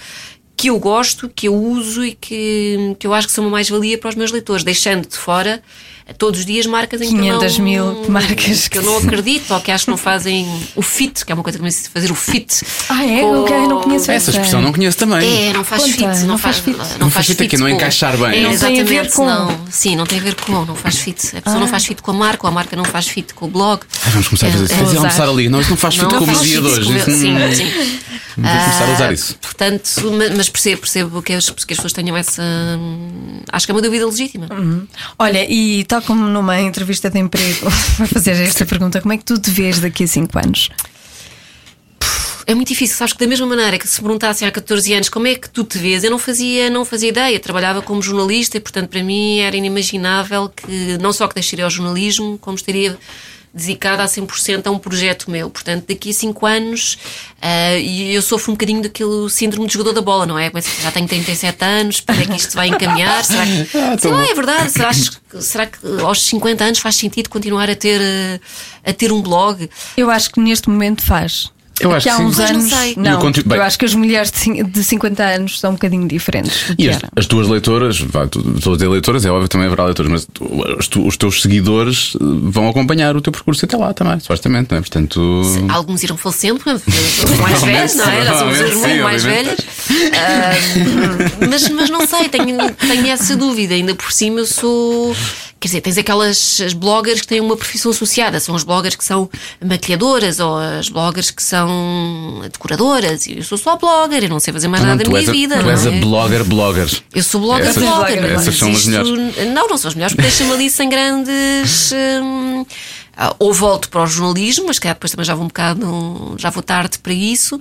que eu gosto, que eu uso e que, que eu acho que são uma mais-valia para os meus leitores, deixando de fora todos os dias marcas em que eu 500 não, mil marcas que eu não acredito ou que acho que não fazem o fit, que é uma coisa que me disse fazer o fit. Ah, é? com- Ok, não conheço Essa expressão não conheço também. é, não faz Conta, fit, não, não faz, faz fit. Não, Não faz fit aqui, não com- encaixar bem. É, Não tem a ver exatamente, com- não. Sim, não tem a ver com, não faz fit. A pessoa Ah. não faz fit com a marca, ou a marca não faz fit com o blog. Ai, vamos começar a fazer isso. É, usar. almoçar ali. Não, isso não faz fit Não com o dia de hoje. não- Sim, sim. Vou começar a usar Ah, isso. Portanto, ma- mas percebo, percebo que as, que as pessoas tenham essa. hum, Acho que é uma dúvida legítima. Olha, e tal como numa entrevista de emprego, vai fazer esta pergunta: como é que tu te vês daqui a 5 anos? É muito difícil, sabes que da mesma maneira que se perguntassem há 14 anos como é que tu te vês, eu não fazia, não fazia ideia. Trabalhava como jornalista e, portanto, para mim era inimaginável que não só que deixaria ao jornalismo, como estaria dedicada a 100% a um projeto meu. Portanto, daqui a 5 anos, ah, e eu sofro um bocadinho daquele síndrome de jogador da bola, não é? Dizer, Já tenho 37 anos, para que isto vai encaminhar? Será que, Sei lá, é verdade? Será, que- será que aos 50 anos faz sentido continuar a ter, ah, a ter um blog? Eu acho que neste momento faz. Eu acho que há que sim. uns não anos. Não, conteúdo- bem- eu acho que as mulheres de cin- de 50 anos são um bocadinho diferentes do que E as, eram. as tuas leitoras, vá, tu- estou a dizer leitoras, é óbvio também haverá leitoras, mas tu- os, tu- os teus seguidores eh, vão acompanhar o teu percurso até lá também, supostamente, não é? Portanto. Alguns irão falecendo, os mais velhos, não é? Somos os sim, muito mais velhos. Ah, mas, mas não sei, tenho, tenho essa dúvida. Ainda por cima eu sou. Quer dizer, tens aquelas as bloggers que têm uma profissão associada. São as bloggers que são maquilhadoras ou as bloggers que são decoradoras. Eu sou só blogger, eu não sei fazer mais Não, nada da tu minha a, vida. tu não és a é? blogger blogger. Eu sou blogger, Essas- blogger. essas mas são as melhores. Não, não são as melhores, porque deixa-me ali sem grandes. hum, ah, ou volto para o jornalismo, mas calhar depois também já vou um bocado. Já vou tarde para isso.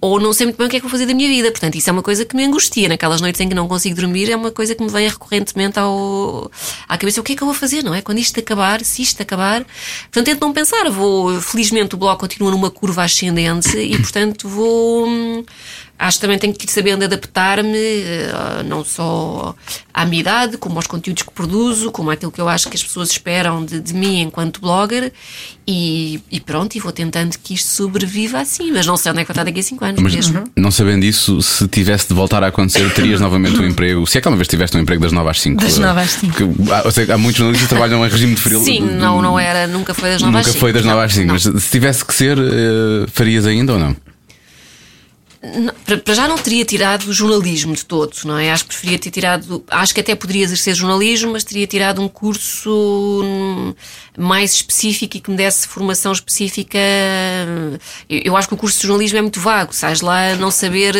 Ou não sei muito bem o que é que vou fazer da minha vida. Portanto, isso é uma coisa que me angustia. Naquelas noites em que não consigo dormir, é uma coisa que me vem recorrentemente ao, à cabeça. O que é que eu vou fazer, não é? Quando isto acabar, se isto acabar. Portanto, tento não pensar. Vou, felizmente, o blog continua numa curva ascendente e, portanto, vou. Acho que também tenho que ir sabendo adaptar-me, eh, não só à minha idade, como aos conteúdos que produzo, como àquilo que eu acho que as pessoas esperam de, de mim enquanto blogger. E, e pronto, e vou tentando que isto sobreviva assim. Mas não sei onde é que vai estar daqui a 5 anos Mas mesmo. não sabendo isso, se tivesse de voltar a acontecer, terias novamente um emprego. Se é que alguma vez tiveste um emprego das 9 às 5. Das nove às cinco. Porque, há, sei há muitos jornalistas que trabalham em regime de frio. Sim, não, não era, nunca foi das 9 às Nunca 5. foi das 9 Não, às 5, não. mas se tivesse que ser, eh, farias ainda ou não? Para- já não teria tirado o jornalismo de todo, não é? Acho que preferia ter tirado. Acho que até poderia exercer jornalismo, mas teria tirado um curso hum, mais específico e que me desse formação específica. Eu, eu acho que o curso de jornalismo é muito vago, sais lá não saber.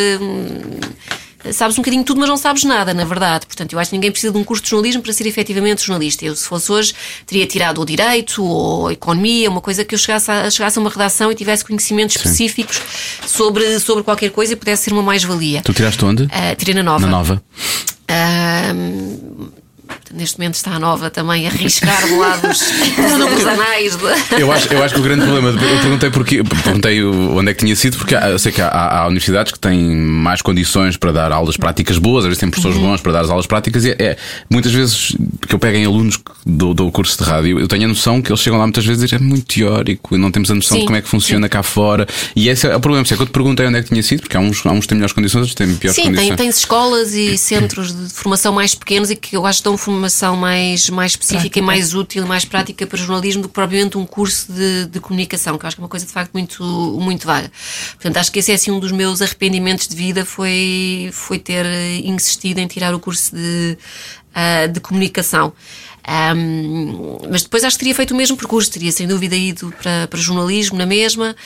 Sabes um bocadinho tudo, mas não sabes nada, na verdade. Portanto, eu acho que ninguém precisa de um curso de jornalismo para ser efetivamente jornalista. Eu, se fosse hoje, teria tirado o direito ou a economia, uma coisa que eu chegasse a, chegasse a uma redação e tivesse conhecimentos específicos sobre, sobre qualquer coisa e pudesse ser uma mais-valia. Tu tiraste onde? Ah, tirei na nova. Na nova. Ah, neste momento está a nova também a arriscar do lado dos, dos anais. de- Eu acho, eu acho que o grande problema. Eu perguntei porque perguntei onde é que tinha sido, porque há- eu sei que há, há universidades que têm mais condições para dar aulas práticas boas, às vezes têm professores Uhum. bons para dar as aulas práticas, e é, é- muitas vezes que eu pego em alunos do, do curso de rádio, eu tenho a noção que eles chegam lá muitas vezes e dizem é muito teórico e não temos a noção Sim, de como é que funciona cá fora. E esse é o problema. Isso é que eu te perguntei onde é que tinha sido, porque há uns, há uns têm melhores condições, outros têm piores Sim, condições. tem, tens escolas e centros de formação mais pequenos e que eu acho que dão formação mais, mais específica e mais útil mais prática para jornalismo do que propriamente um curso de, de comunicação, que eu acho que é uma coisa de facto muito, muito vaga. Portanto, acho que esse é assim um dos meus arrependimentos de vida foi, foi ter eh, insistido em tirar o curso de, ah, de comunicação. Ahm, mas depois acho que teria feito o mesmo percurso, teria sem dúvida ido para, para jornalismo na mesma,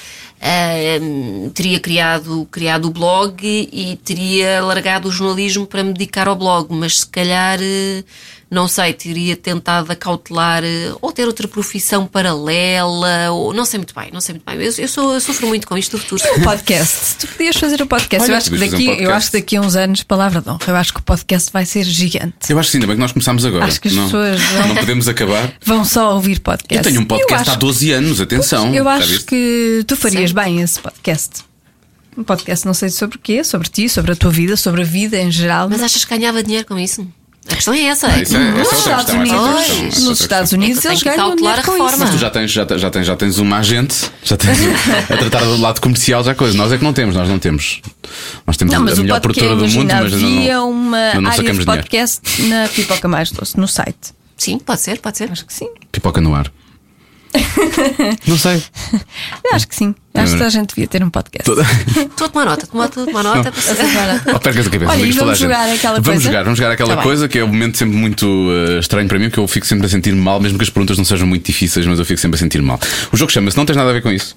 ahm, teria criado, criado o blog e, teria largado o jornalismo para me dedicar ao blog, mas se calhar, eh, não sei, teria tentado acautelar eh, ou ter outra profissão paralela, ou não sei muito bem, não sei muito bem. Eu, eu, sou, eu sofro muito com isto do futuro. Um podcast. Tu podias fazer o podcast. Olha, eu, acho que daqui, um eu acho que daqui a uns anos, palavra de honra, eu acho que o podcast vai ser gigante. Eu acho que sim, ainda bem que nós começámos agora. Acho que as não, pessoas vão- não podemos acabar. Vão só ouvir podcast. Eu tenho um podcast acho- há 12 anos, atenção. Eu acho que tu farias bem esse podcast. Um podcast não sei sobre o quê, sobre ti, sobre a tua vida, sobre a vida em geral. Mas achas que ganhava dinheiro com isso? A questão é essa. Isso é- é nos Estados é Unidos, nos Estados. Unidos eles ganham dinheiro com reforma. isso. Tu já tens, já, tens- já, tens, já tens uma agente, já tens a tratar do lado comercial, já coisa. Nós é que não temos, nós não temos. Nós temos Não, mas a o melhor produtora do mundo, mas não, havia não, uma mas não área de dinheiro. podcast na Pipoca Mais Doce, no site. Sim, pode ser, pode ser. Acho que sim. Pipoca no ar. não sei. Eu acho que sim. Acho que toda a gente devia ter um podcast. Toda- Estou a tomar nota, tomar, tomar nota para saber. Oh, percas a cabeça, Olha, e vamos jogar aquela vamos coisa? jogar, vamos jogar aquela Tá bem. coisa que é um momento sempre muito eh, estranho para mim, porque eu fico sempre a sentir mal, mesmo que as perguntas não sejam muito difíceis, mas eu fico sempre a sentir mal. O jogo chama-se Não Tens Nada a Ver com Isso.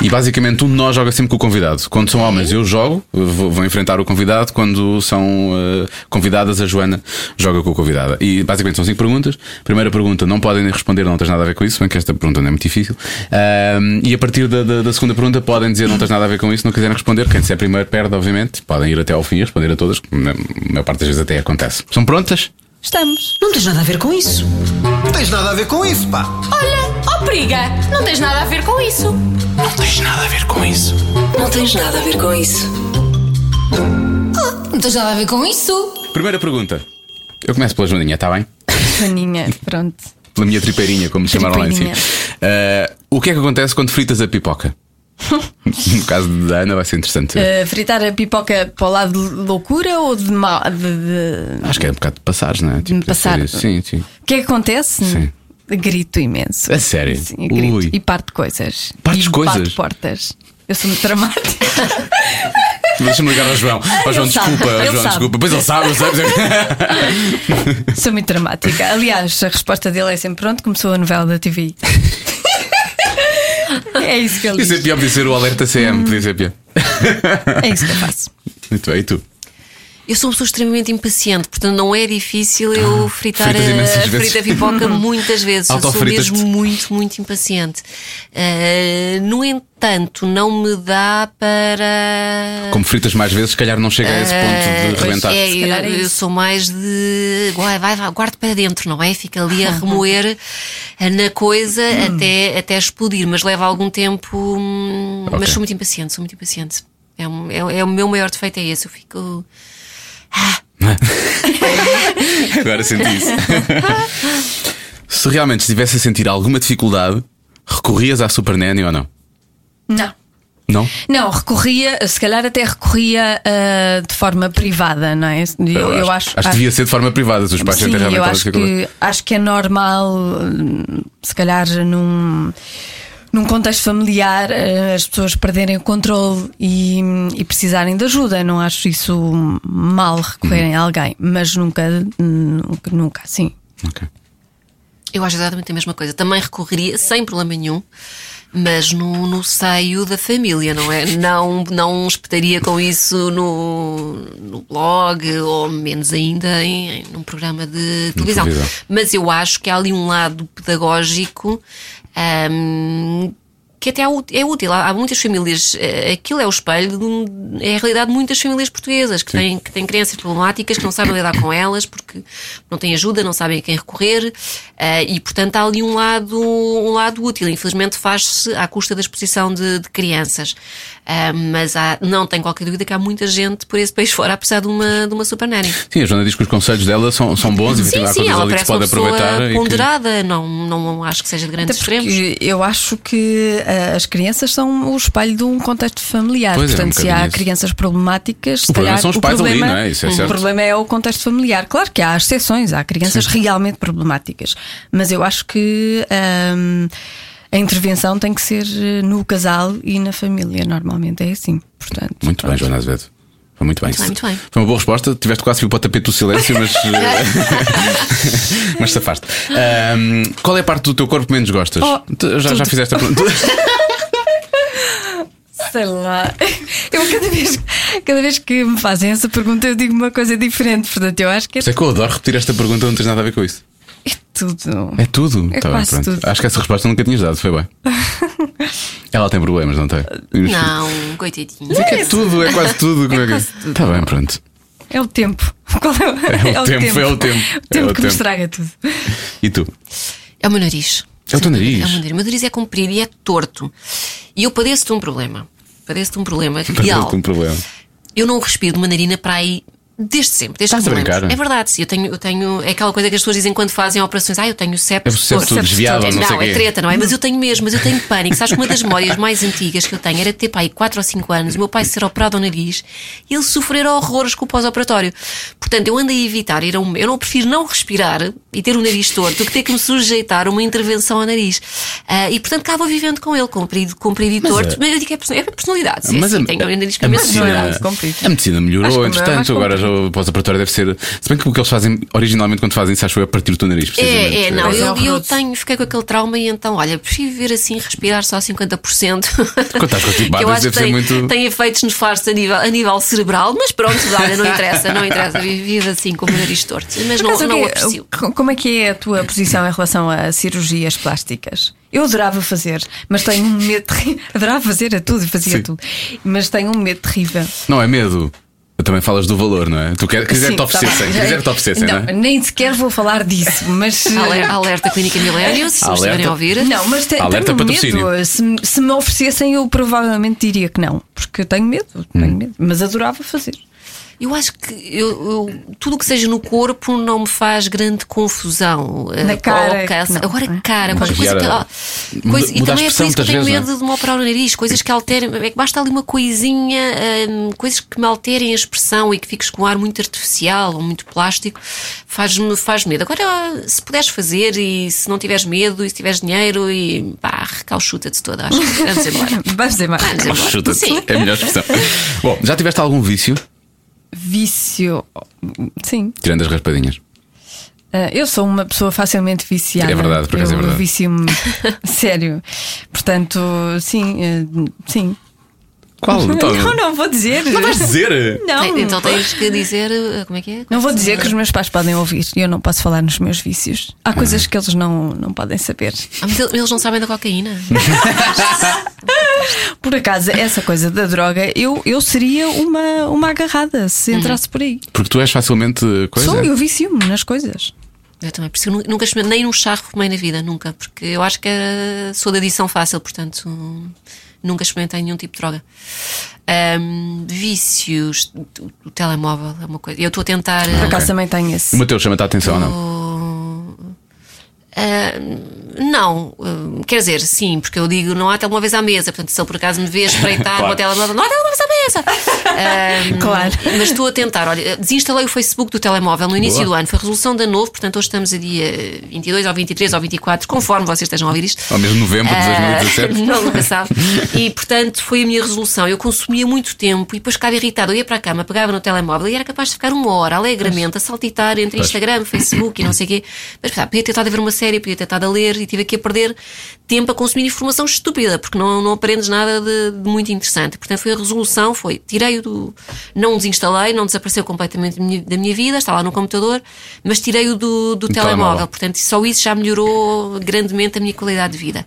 E basicamente um de nós joga sempre com o convidado. Quando são homens, eu jogo, vou, vou enfrentar o convidado. Quando são eh, convidadas, a Joana joga com a convidada. E basicamente são cinco perguntas. Primeira pergunta, não podem responder, não tens nada a ver com isso, bem que esta pergunta não é muito difícil. Ahm, e a partir da, da- da segunda pergunta, podem dizer não tens nada a ver com isso, não quiserem responder. Quem disser primeiro perde, obviamente. Podem ir até ao fim e responder a todas, que na maior parte das vezes até acontece. São prontas? Estamos. Não tens nada a ver com isso. Não tens nada a ver com isso, pá. Olha, ó periga, não tens nada a ver com isso. Não tens nada a ver com isso. Não tens nada a ver com isso. Não tens nada a ver com isso. Primeira pergunta. Eu começo pela Joaninha, está bem? Joaninha, pronto. Pela minha tripeirinha, como me chamaram lá em cima. Ah, o que é que acontece quando fritas a pipoca? No caso da Ana vai ser interessante. Uh, fritar a pipoca para o lado de loucura ou de mal. De, de- Acho que é um bocado de passares, não é? Tipo, De passar. Sim, sim. O que é que acontece? Sim. Grito imenso. A sério? Sim, grito. E parte coisas. Partes e coisas? Bato portas. Eu sou muito dramática. Deixa-me ligar ao João. Ao João, desculpa. Ao João, sabe. desculpa. Pois ele sabe, sabe. sou muito dramática. Aliás, a resposta dele é sempre pronto, começou a novela da TV. é isso que ele Podia ser diz. pior, podia ser o alerta CM. Podia ser pior. É isso que eu faço. Muito bem, e tu? Eu sou uma pessoa extremamente impaciente, portanto não é difícil eu fritar fritas imensas a, a frita pipoca muitas vezes. Eu sou mesmo muito, muito impaciente. Ah, no entanto, não me dá para. Como fritas mais vezes, se calhar não chega a esse ponto de rebentar. É, calhar é eu, eu sou mais de. Vai, vai, vai, guardo para dentro, não é? Fica ali a remoer na coisa Hum. até, até explodir, mas leva algum tempo. hum, Ok. Mas sou muito impaciente, sou muito impaciente. É, um- é, é o meu maior defeito, é esse. Eu fico. Agora senti isso. Se realmente estivesse a sentir alguma dificuldade, recorrias à Super Nanny ou não? Não. Não? Não, recorria, se calhar até recorria ah, de forma privada, não é? Eu, eu acho, que devia ser de forma privada, se os pais Sim, sentem realmente eu acho que, acho que é normal, hum, se calhar num, num contexto familiar, eh, as pessoas perderem o controle e, e precisarem de ajuda. Não acho isso mal recorrerem Uhum. a alguém, mas nunca, nunca, nunca, sim. Ok. Eu acho exatamente a mesma coisa. Também recorreria, sem problema nenhum, mas no, no seio da família, não é? Não, não espetaria com isso no, no blog ou menos ainda em, em num programa de televisão. televisão. Mas eu acho que há ali um lado pedagógico. Ahm, que até é é útil. Há muitas famílias, eh, aquilo é o espelho, de é a realidade de muitas famílias portuguesas que têm, que têm crianças problemáticas, que não sabem lidar com elas porque não têm ajuda, não sabem a quem recorrer eh, e, portanto, há ali um lado, um lado útil. Infelizmente, faz-se à custa da exposição de, de crianças. Ah, mas há- não tenho qualquer dúvida que há muita gente por esse país fora a precisar de uma, de uma super nanny. Sim, a Joana diz que os conselhos dela são, são bons e Sim, há sim, coisas ela ali que se parece uma pode pessoa aproveitar. e que- ponderada, não, não acho que seja de grandes extremos. eu acho que eh, as crianças são o espelho de um contexto familiar. Pois é, um Portanto, se há isso. crianças problemáticas, se O problema calhar são os o pais ali, problema, não é? Isso é o certo. problema é o contexto familiar. Claro que há exceções, há crianças realmente problemáticas, mas eu acho que hum, a intervenção tem que ser eh, no casal e na família. Normalmente é assim. Portanto, Muito bem, pronto. Joana Azevedo. Foi muito bem. bem, muito bem. Foi uma boa resposta. Tiveste quase que ir para o tapete do silêncio, mas. eh, mas safaste. Ahm, qual é a parte do teu corpo que menos gostas? Oh, Tu já, já fizeste a pergunta. Sei lá. Eu cada vez, cada vez que me fazem essa pergunta eu digo uma coisa diferente. Portanto, eu acho que é, Sei que eu adoro repetir esta pergunta, não tens nada a ver com isso. É tudo. É tudo. É Tá bem, quase pronto. tudo. Acho que essa resposta nunca tinhas dado, foi bem. Ela tem problemas, não tem? Não, coitadinho. Mas é que é tudo, é quase tudo. Como é que... quase tudo. Tá bem, pronto. É o tempo. Qual é, É o tempo, é o tempo. O tempo É o que me tempo. estraga tudo. E tu? É o meu nariz. É o teu nariz? É o meu nariz. O meu nariz é comprido e é torto. E eu padeço de um problema. Padeço de um problema real. Perdeu-te um problema. Eu não respiro de uma narina para aí desde sempre, desde Estás que a me lembro. brincar? É verdade, sim, eu tenho, eu tenho. É aquela coisa que as pessoas dizem quando fazem operações. Ah, eu tenho septo. É o septo desviado, É, não sei não, é quê. treta, não é? Mas eu tenho mesmo, mas eu tenho pânico. Sabes que uma das memórias mais antigas que eu tenho era ter pai 4 ou 5 anos, o meu pai ser operado ao nariz e ele sofrer horrores com o pós-operatório. Portanto, eu ando a evitar ir a um. Eu não prefiro não respirar e ter o nariz torto do que ter que me sujeitar a uma intervenção ao nariz. Ah, e portanto, acabo vivendo com ele, comprido, comprido e torto. Mas eu digo que é é personalidade. sim, Mas sim, a, tenho o nariz com a, imensa medicina, personalidade. comprido. a medicina melhorou, é entretanto, agora já o pós-operatório deve ser. Se bem que o que eles fazem originalmente quando fazem isso, acho que é partir o teu nariz. É, é, não, é eu, eu horroroso. tenho, fiquei com aquele trauma e então, olha, prefiro viver assim, respirar só 50%. Quando estás constipado, que eu acho deve que ser tem, muito- tem efeitos nefastos a nível, a nível cerebral, mas pronto, olha, não interessa, não interessa, vive assim com o nariz torto. Mas não, Mas não quê? aprecio. Como é que é a tua posição em relação a cirurgias plásticas? Eu adorava fazer, mas tenho um medo terrível. Adorava fazer a tudo e fazia Sim. tudo. Mas tenho um medo terrível. Não é medo. Também falas do valor, não é? Tu quer, quiser te oferecessem, tá quiser te oferecessem, não, não, é? nem sequer vou falar disso, mas. Aler- Alerta Clínica Milênio, se Alerta. estiverem a ouvir. Não, mas te, Alerta tenho patrocínio. medo. Se, me- se me oferecessem, eu provavelmente diria que não. Porque eu tenho medo, Hum. tenho medo. Mas adorava fazer. Eu acho que eu, eu- tudo o que seja no corpo não me faz grande confusão. Na Eh, cara, ou cansa. não, Agora, não é? cara, Mas qualquer coisa que. ah, coisa- muda e também é por isso que eu tenho vezes, medo de me operar o nariz, coisas que alterem. É que basta ali uma coisinha, hum, coisas que me alterem a expressão e que fiques com um ar muito artificial ou muito plástico, faz-me faz medo. Agora, se puderes fazer e se não tiveres medo e se tiveres dinheiro e pá, recalchuta-te toda, acho que vamos embora. Vamos embora. Vamos embora. Chuta-te. Sim. É a melhor expressão. Bom, já tiveste algum vício? Vício. Sim. Tirando as raspadinhas. Ah, eu sou uma pessoa facilmente viciada. É verdade, por acaso eu é verdade. vicio-me sério. Portanto, sim, ah, sim. Qual? Então, Não, não vou dizer. Não vais dizer? Não. Tem- Então tens que dizer. eh, Como é que é? Não vou dizer que os meus pais podem ouvir e eu não posso falar nos meus vícios. Há coisas que eles não, não podem saber. Ah, mas eles não sabem da cocaína. Por acaso, essa coisa da droga, eu, eu seria uma, uma agarrada se entrasse por aí. Porque tu és facilmente coisa. Sou, eu vicio-me nas coisas. Eu também, por isso eu nu- nunca experimentei, nem num charro fumei na vida, nunca, porque eu acho que sou de adição fácil, portanto nunca experimentei nenhum tipo de droga. Ahm, vícios, o, o telemóvel é uma coisa. Eu estou a tentar. Por acaso também tenho esse. O Mateus chama-te a atenção ou não? ah, não, ah, quer dizer, sim, porque eu digo não há telemóveis à mesa, portanto, se ele por acaso me vê espreitar Claro. o telemóvel, não há telemóveis à mesa. Ahm, Claro. Mas estou a tentar, olha, desinstalei o Facebook do telemóvel no início Boa. do ano, foi a resolução da novo, portanto, hoje estamos a dia 22 ou 23 ou 24, conforme vocês estejam a ouvir isto. Ou mesmo novembro de Ah, 2017? não, nunca sabe. E portanto foi a minha resolução. Eu consumia muito tempo e depois ficava irritado. Eu ia para a cama, pegava no telemóvel e era capaz de ficar uma hora alegremente a saltitar entre. Instagram, Facebook e não sei o quê. Mas pá, podia ter estado a ver uma série, podia ter estado a ler e tive aqui a perder tempo a consumir informação estúpida, porque não, não aprendes nada de, de muito interessante. Portanto, foi a resolução, foi tirei-o do. Não desinstalei, não desapareceu completamente da minha, da minha vida, está lá no computador, mas tirei-o do, do telemóvel. telemóvel. Portanto, só isso já melhorou grandemente a minha qualidade de vida.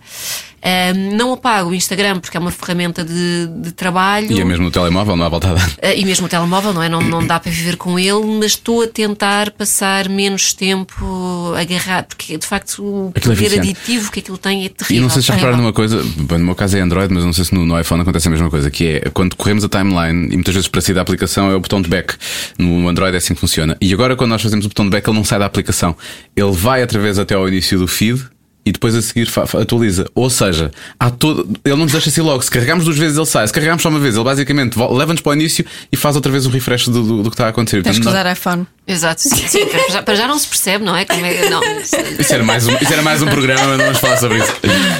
Não apago o Instagram porque é uma ferramenta de, de trabalho. E é mesmo no telemóvel, não há volta a dar. Ah, e mesmo o telemóvel, não é? Não, não dá para viver com ele, mas estou a tentar passar menos tempo agarrado, porque de facto o Aquilo é poder viciante. aditivo que aquilo tem é E terrível. não sei se já repararam numa coisa, bem, no meu caso é Android, mas não sei se no, no iPhone acontece a mesma coisa, que é quando corremos a timeline, e muitas vezes para sair da aplicação é o botão de back. No Android é assim que funciona. E agora quando nós fazemos o botão de back, ele não sai da aplicação. Ele vai outra vez até ao início do feed. E depois a seguir atualiza. Ou seja, há todo... ele não nos deixa assim logo. Se carregarmos duas vezes, ele sai. Se carregarmos só uma vez, ele basicamente leva-nos para o início e faz outra vez o refresh do, do- do que está a acontecer. Tens que Portanto, usar iPhone. Exato, sim, sim, para, já, para já não se percebe, não é? Como é não, isso- Isso era, mais um, isso era mais um programa, mas não vamos falar sobre isso.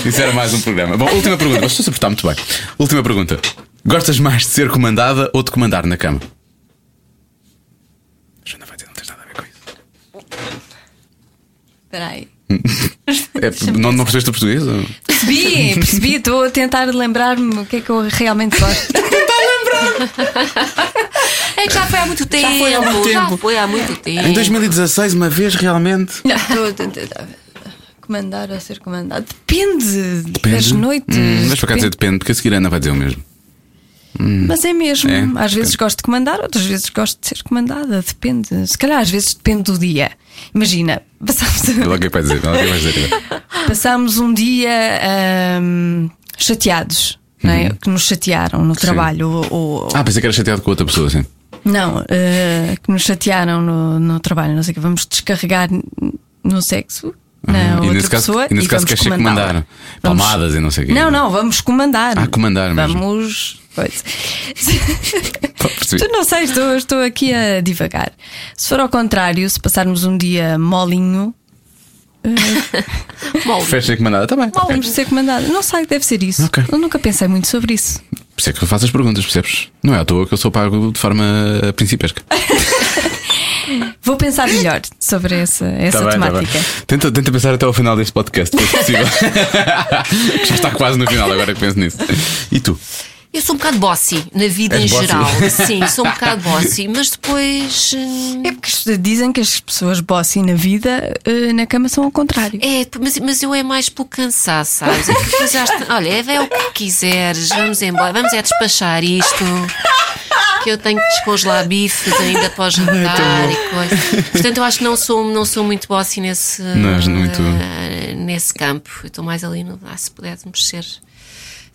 Isso era mais um programa. Bom, última pergunta. Mas estou a portar muito bem. Última pergunta. Gostas mais de ser comandada ou de comandar na cama? Joana vai dizer, não tens nada a ver com isso. Espera aí. É, não, não percebeste o português? Percebi, percebi. Estou a tentar lembrar-me o que é que eu realmente gosto. É que já foi há muito tempo. foi há muito Já tempo. foi há muito tempo. Em 2016, uma vez realmente. Não, estou a tentar. Comandar ou ser comandado? Depende, Depende. das noites. Hum, mas para cá dizer depende. porque a seguir a Ana vai dizer o mesmo. Mas é mesmo. É, às vezes depende. gosto de comandar, outras vezes gosto de ser comandada. Depende. Se calhar às vezes depende do dia. Imagina, o que é que vai dizer. vê lá o que é que vai dizer. um dia ahm, chateados. Não é? Que nos chatearam no trabalho. Ou, ou- Ah, pensei que era chateado com outra pessoa, sim. Não, eh, que nos chatearam no, no trabalho. Não sei o que. Vamos descarregar no sexo. Na Uhum. E outra nesse caso- pessoa e nesse caso queres ser comandar. Vamos- Palmadas e não sei o quê. Não, não, vamos comandar. Ah, comandar mesmo. Vamos. Pois. Tu não sei, estou, estou aqui a divagar. Se for ao contrário, se passarmos um dia molinho, Bom, Preferes ser comandada? Bem. ok. vamos ser comandado. Não sei, deve ser isso. Ok. Eu nunca pensei muito sobre isso. Por isso é que eu faço as perguntas, percebes? Não é à toa que eu sou pago de forma principesca. Vou pensar melhor sobre essa, essa Tá bem, tá temática. bem. Tenta, tenta pensar até ao final deste podcast, se possível. Já está quase no final, agora que penso nisso. E tu? eu sou um bocado bossy na vida És em bossy? geral. Sim, sou um bocado bossy, mas depois. hum, É porque dizem que as pessoas bossy na vida, eh, na cama, são ao contrário. É, mas, mas eu é mais pelo cansaço, sabes? É que está- olha, é o que quiseres, vamos embora, vamos é despachar isto. Que eu tenho que descongelar bifes ainda o jantar e coisa. Portanto, eu acho que não sou, não sou muito bossy nesse, Não és muito- eh, nesse campo. Eu estou mais ali no. Ah, se pudéssemos ser.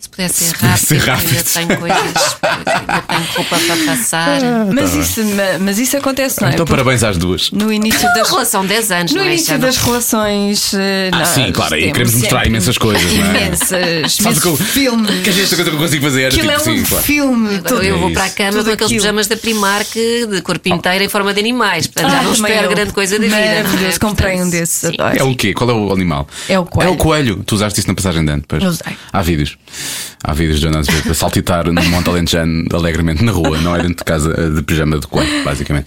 Se pudesse ser rápido, ser ainda rápido. tenho coisas, ainda tenho roupa para passar. Mas, isso, ma- mas isso acontece, não é? Então, Porque parabéns às duas. No início das relação 10 anos, No não é? início Já não- das relações. eh, Ah, sim, claro, aí queremos mostrar imensas coisas, não é? Imensas, Sabes imensos o que eu- filmes. Que é esta coisa que eu consigo fazer? Aquilo é Tipo, um sim, claro. filme. Agora todo- eu vou isso. para a cama Tudo com aqueles aquilo. pijamas da Primark de corpo inteiro em forma de animais. Portanto, já Ah, não também espero eu. grande coisa da vida. não é? Maravilhoso, comprei um Portanto, desses, sim. adoro. É o quê? Qual é o animal? É o coelho. É o coelho. Tu usaste isso na passagem de ano, pois? Eu usei. Há vídeos. Há vídeos de Jonas a saltitar no Monte Alentejano alegremente na rua, não é dentro de casa eh, de pijama de coelho, basicamente.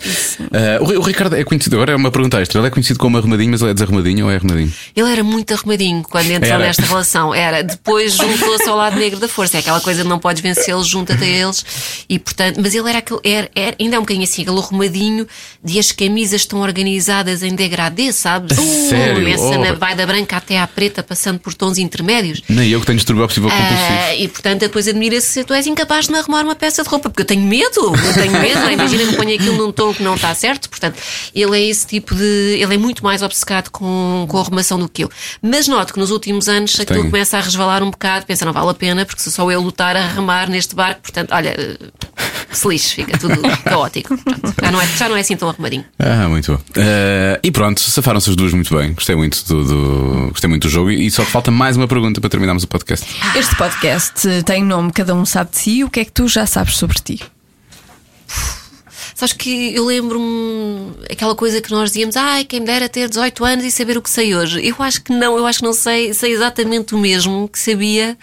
Eh, o, o Ricardo é conhecido, agora é uma pergunta extra. Ele é conhecido como arrumadinho, mas ele é desarrumadinho ou é arrumadinho? Ele era muito arrumadinho quando entrou Era. nesta relação. Era. Depois juntou-se ao lado negro da força. É aquela coisa de não podes vencê-los, junta-te a eles. E, portanto, mas ele era aquele. Era, era- ainda é um bocadinho assim, aquele arrumadinho de as camisas estão organizadas em degradê, sabes? Sério? Começa Oh. na vai da branca até à preta, passando por tons intermédios. Nem eu que tenho distúrbio obsessivo compulsivo. Ah, e portanto depois admira-se se tu és incapaz de me arrumar uma peça de roupa, porque eu tenho medo, eu tenho medo, não é? imagina que ponho aquilo num tom que não está certo, portanto, ele é esse tipo de. Ele é muito mais obcecado com, com a arrumação do que eu. Mas noto que nos últimos anos aquilo Tem. começa a resvalar um bocado, pensa, não vale a pena, porque se só eu lutar a remar neste barco, portanto, olha, eh, se lixe, fica tudo caótico. Pronto, já, não é, já não é assim tão arrumadinho. Ah, muito bom. Eh, e pronto, safaram-se as duas muito bem. Gostei muito do, do- gostei muito do jogo e só falta mais uma pergunta para terminarmos o podcast. Este podcast eh, tem nome Cada Um Sabe de Si. O que é que tu já sabes sobre ti? Sabes que eu lembro-me aquela coisa que nós dizíamos, ai, quem me dera ter 18 anos e saber o que sei hoje. Eu acho que não, eu acho que não sei, sei exatamente o mesmo que sabia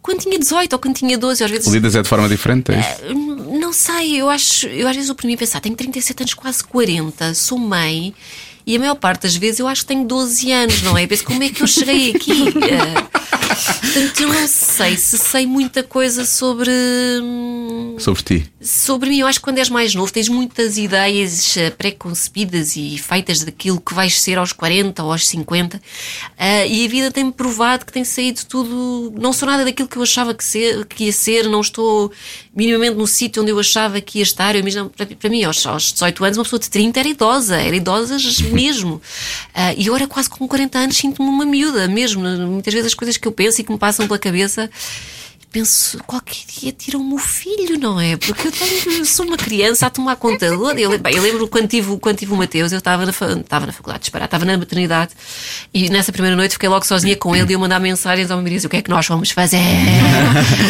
quando tinha 18 ou quando tinha 12, às vezes. Lidas é de forma diferente? É isso? Não sei, eu acho, eu às vezes por mim pensar, tenho 37 anos, quase 40, sou mãe. E a maior parte das vezes eu acho que tenho 12 anos, não é? Eu penso, como é que eu cheguei aqui? Eh, portanto, eu não sei se sei muita coisa sobre. hum, Sobre ti. Sobre mim, eu acho que quando és mais novo tens muitas ideias eh, pré-concebidas e feitas daquilo que vais ser aos 40 ou aos 50 Ah, e a vida tem-me provado que tem saído tudo. Não sou nada daquilo que eu achava que, ser, que ia ser, não estou minimamente no sítio onde eu achava que ia estar. Eu imagino, para, para mim, aos, aos 18 anos, uma pessoa de 30 era idosa, era idosa mesmo. Ah, e agora, quase com 40 anos, sinto-me uma miúda mesmo. Muitas vezes as coisas que eu penso e que me passam pela cabeça penso, qualquer dia tiram-me o filho, não é? Porque eu tenho, sou uma criança a tomar conta dele. Eu, eu lembro quando tive, quando tive o Mateus, eu estava na, estava na faculdade, disparar, estava na maternidade e nessa primeira noite fiquei logo sozinha com ele e eu mandar mensagens ao meu marido: o que é que nós vamos fazer?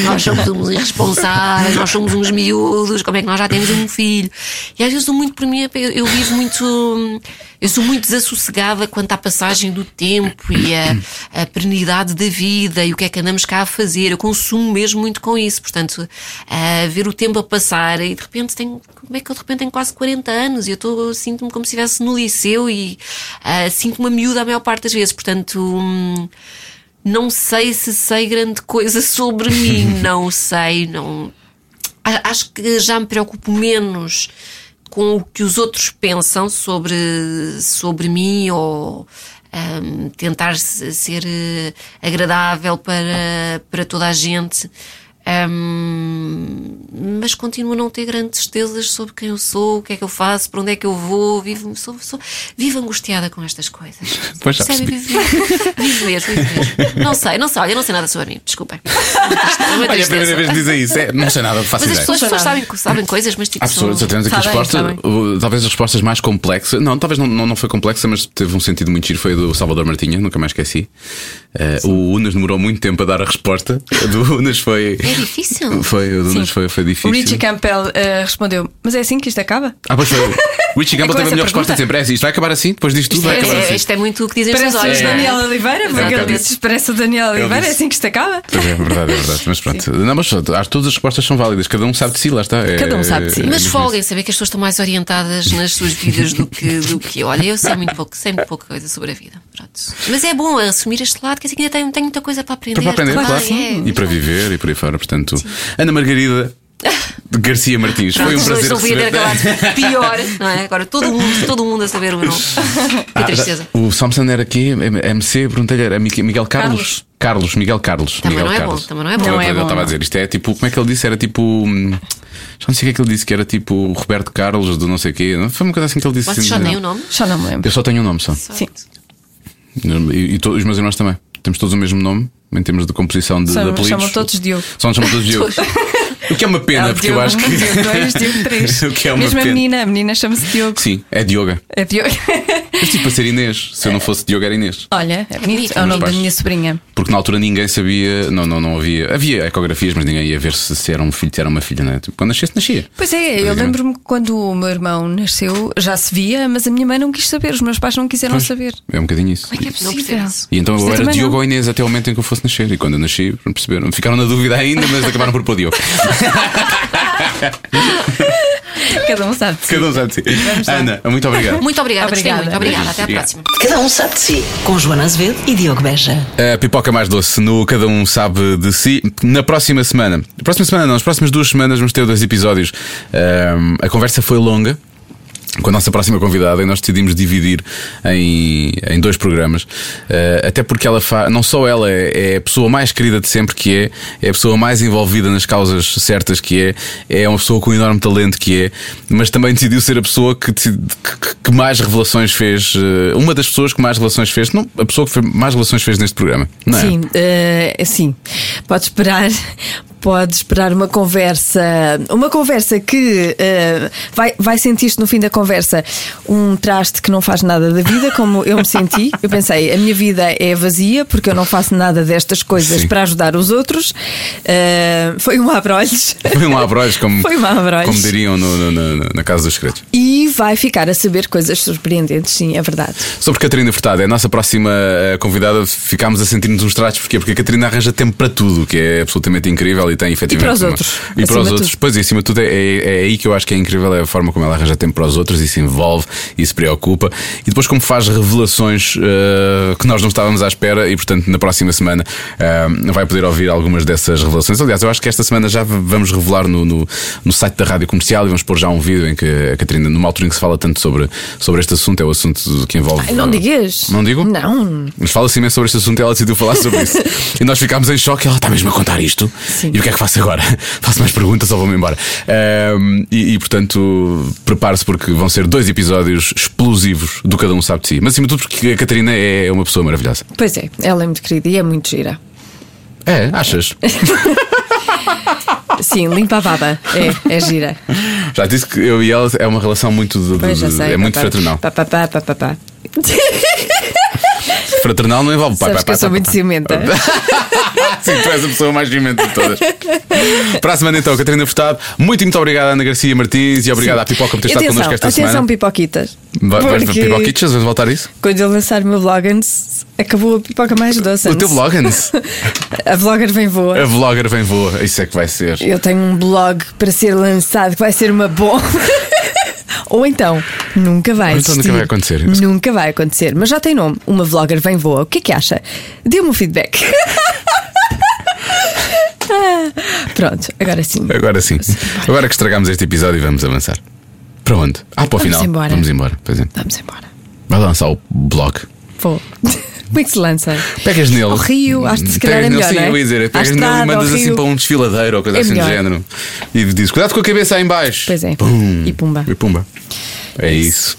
nós somos uns irresponsáveis, nós somos uns miúdos, como é que nós já temos um filho? E às vezes muito por mim, eu, eu vivo muito. Eu sou muito desassossegada quanto à passagem do tempo e a, a perenidade da vida e o que é que andamos cá a fazer. Eu consumo mesmo muito com isso. Portanto, a ver o tempo a passar e de repente tenho. Como é que eu de repente tenho quase 40 anos e eu sinto-me como se estivesse no liceu e ah, sinto-me miúda a maior parte das vezes. Portanto. hum, não sei se sei grande coisa sobre mim, não sei, não. Acho que já me preocupo menos com o que os outros pensam sobre, sobre mim ou ahm, tentar se- ser eh, agradável para, para toda a gente. Ahm, mas continuo a não ter grandes certezas sobre quem eu sou, o que é que eu faço, para onde é que eu vou. Vivo, sou, sou, vivo angustiada com estas coisas. Pois já Percebe? percebi. Vivo, vivo mesmo, vivo mesmo. Não sei, não sei, olha, eu não sei nada sobre mim, desculpem. É Olha, a tristeza. primeira vez que dizem isso. É, não sei nada, faço Mas as ideia. pessoas, as pessoas sabem, sabem coisas, mas tipo. Há pessoas, são- temos aqui a Sabem, resposta, sabem. talvez as respostas mais complexas. Não, talvez não, não, não foi complexa, mas teve um sentido muito giro. Foi do Salvador Martinha, nunca mais esqueci. Uh, o Unas demorou muito tempo a dar a resposta. O do Unas foi. É difícil. Foi, o do Unas Sim. foi, foi difícil. O Richie Campbell eh, respondeu: Mas é assim que isto acaba? Ah, pois foi. O Richie Campbell com teve a melhor resposta pergunta. sempre. É assim, isto vai acabar assim, depois disto tudo vai É, acabar é, assim. isto é muito o que dizem os olhos. é? Daniel Oliveira, porque ele disse: Parece o Daniel Oliveira, disse- é assim que isto acaba? É, é verdade, é verdade. Mas pronto. Não, mas acho que todas as respostas são válidas. Cada um sabe de si, lá está. É- Cada um sabe de si. é Mas mesmo folguem saber que as pessoas estão mais orientadas nas suas vidas do que, do que eu. Olha, eu sei muito pouco, sei muito pouca coisa sobre a vida. Pronto. Mas é bom assumir este lado, que ainda tenho, tenho muita coisa para aprender. Para aprender, claro. é. E para viver e por aí fora. Portanto, Ana Margarida de Garcia Martins. Foi um Pronto, prazer não receber. acabado pior, não é? Agora todo mundo, todo mundo a saber o meu nome. Que Ah, tristeza. O Thompson era aqui, MC, perguntei-lhe, era Miguel Carlos? Carlos, Miguel Carlos. Também Miguel não é Carlos. bom, também não é bom. Não é Ele bom, estava a não. dizer, isto é tipo, como é que ele disse? Era tipo. hum, Já não sei o que é que ele disse, que era tipo o Roberto Carlos do não sei o quê. Não Foi uma coisa assim que ele disse. Vocês assim, só não. nem o nome? Já não me lembro. Eu só tenho um nome só. Sim. E, e to- os meus irmãos também. Temos todos o mesmo nome, em termos de composição de, São- de apelidos. chamam todos Diogo. São, chamam todos Diogo. o que é uma pena, É porque Diogo eu acho que. Diogo dois, Diogo três. o que é uma Mesmo a pena. menina, a menina chama-se Diogo. Sim, é Dioga. É Diogo. Mas tipo para ser Inês. Se eu não fosse Diogo, era Inês. Olha, é bonito. É o nome da minha sobrinha. Porque na altura ninguém sabia, não, não, não havia. Havia ecografias, mas ninguém ia ver se, se era um filho, se era uma filha, né? Tipo, quando nascesse, nascia. Pois é, eu lembro-me que quando o meu irmão nasceu, já se via, mas a minha mãe não quis saber, os meus pais não quiseram Pois, saber. É um bocadinho isso. Como é que é possível? E então eu era Diogo não. ou Inês até o momento em que eu fosse nascer. E quando eu nasci, não perceberam. Ficaram na dúvida ainda, mas acabaram por pôr Diogo. Cada um sabe. de si. Cada um sabe de si. Ana, muito obrigado. Muito obrigada, gostei Obrigada. muito. Obrigada, até à Obrigado. próxima. Cada um sabe de si. Com Joana Azevedo e Diogo Beja. A pipoca mais doce no Cada Um Sabe de Si. Na próxima semana, próxima semana não, nas próximas duas semanas vamos ter dois episódios. Ahm, a conversa foi longa. Com a nossa próxima convidada, e nós decidimos dividir em, em dois programas, Eh, até porque ela não só ela é, é a pessoa mais querida de sempre que é, é a pessoa mais envolvida nas causas certas que é, é uma pessoa com enorme talento que é, mas também decidiu ser a pessoa que, que- mais revelações fez, eh, uma das pessoas que mais revelações fez, não, a pessoa que mais revelações fez neste programa, não é? Sim, eh, sim. Pode esperar, pode esperar uma conversa, uma conversa que eh, vai, vai sentir-se no fim da conversa um traste que não faz nada da vida, como eu me senti. Eu pensei, a minha vida é vazia porque eu não faço nada destas coisas Sim. para ajudar os outros. Eh, foi um abrolhos. Foi um abrolhos, como, Foi um abrolhos. como diriam no- no- no- na Casa dos Segredos. E vai ficar a saber coisas surpreendentes, sim, é verdade. Sobre Catarina Furtado, é a nossa próxima eh, convidada. Ficámos a sentir-nos uns tratos, porquê? Porque a Catarina arranja tempo para tudo, que é absolutamente incrível tem efetivamente. para os uma- outros, E para os outros. tudo. Pois, e acima de tudo, é, é, é aí que eu acho que é incrível é a forma como ela arranja tempo para os outros e se envolve e se preocupa. E depois, como faz revelações eh, que nós não estávamos à espera, e portanto, na próxima semana eh, vai poder ouvir algumas dessas revelações. Aliás, eu acho que esta semana já vamos revelar no, no, no site da Rádio Comercial e vamos pôr já um vídeo em que a Catarina, numa altura em que se fala tanto sobre, sobre este assunto, é o assunto que envolve. Ai, não digas. Não digo? Não. Mas fala-se imenso sobre este assunto e ela decidiu falar sobre isso. e nós ficámos em choque. Ela está mesmo a contar isto. Sim. E o que é que faço agora? faço mais perguntas ou vou-me embora? E, e, portanto, prepare-se porque vão ser dois episódios explosivos do Cada Um Sabe de Si. Mas acima de tudo, porque a Catarina é uma pessoa maravilhosa. Pois é, ela é muito querida e é muito gira. É, achas? Sim, limpa a baba. É, é gira. Já disse que eu e ela é uma relação muito. de- Pois já sei. é muito pá, fraternal. Pá, pá, pá, pá, pá, pá. Fraternal não envolve pai, Sabes que eu sou muito pai. Sim, tu és a pessoa mais ciumenta de todas. Para a semana então, Catarina Furtado, muito, muito obrigada, Ana Garcia Martins, e obrigada à Pipoca por ter estado atenção, connosco esta atenção, semana. pipoquitas. Vai- Vais Pipoquitas? Vamos voltar a isso? Quando eu lançar o meu Vlogans, acabou a pipoca mais doce. O teu Vlogans? A vlogger vem voa. A vlogger vem voa, isso é que vai ser. Eu tenho um blog para ser lançado que vai ser uma bomba. Ou então, nunca vai Ou então nunca vai acontecer. Nunca vai acontecer. Mas já tem nome. Uma vlogger vem voa. O que é que acha? Dê-me um feedback. Pronto, agora sim. Agora sim. Agora que estragamos este episódio, vamos avançar. Para onde? Ah, para o Vamos final. embora. Vamos embora. Pois é. Vamos embora. Vai lançar o blog. Vou. Como é que se lança? Pegas nele. Ao rio, acho que se calhar Pegas é nele, melhor, sim, não é? eu ia dizer. Pegas nele e mandas assim para um desfiladeiro ou coisa É assim melhor. do género. E dizes: Cuidado com a cabeça aí em baixo. Pois é. Pum. E pumba. E pumba. É isso.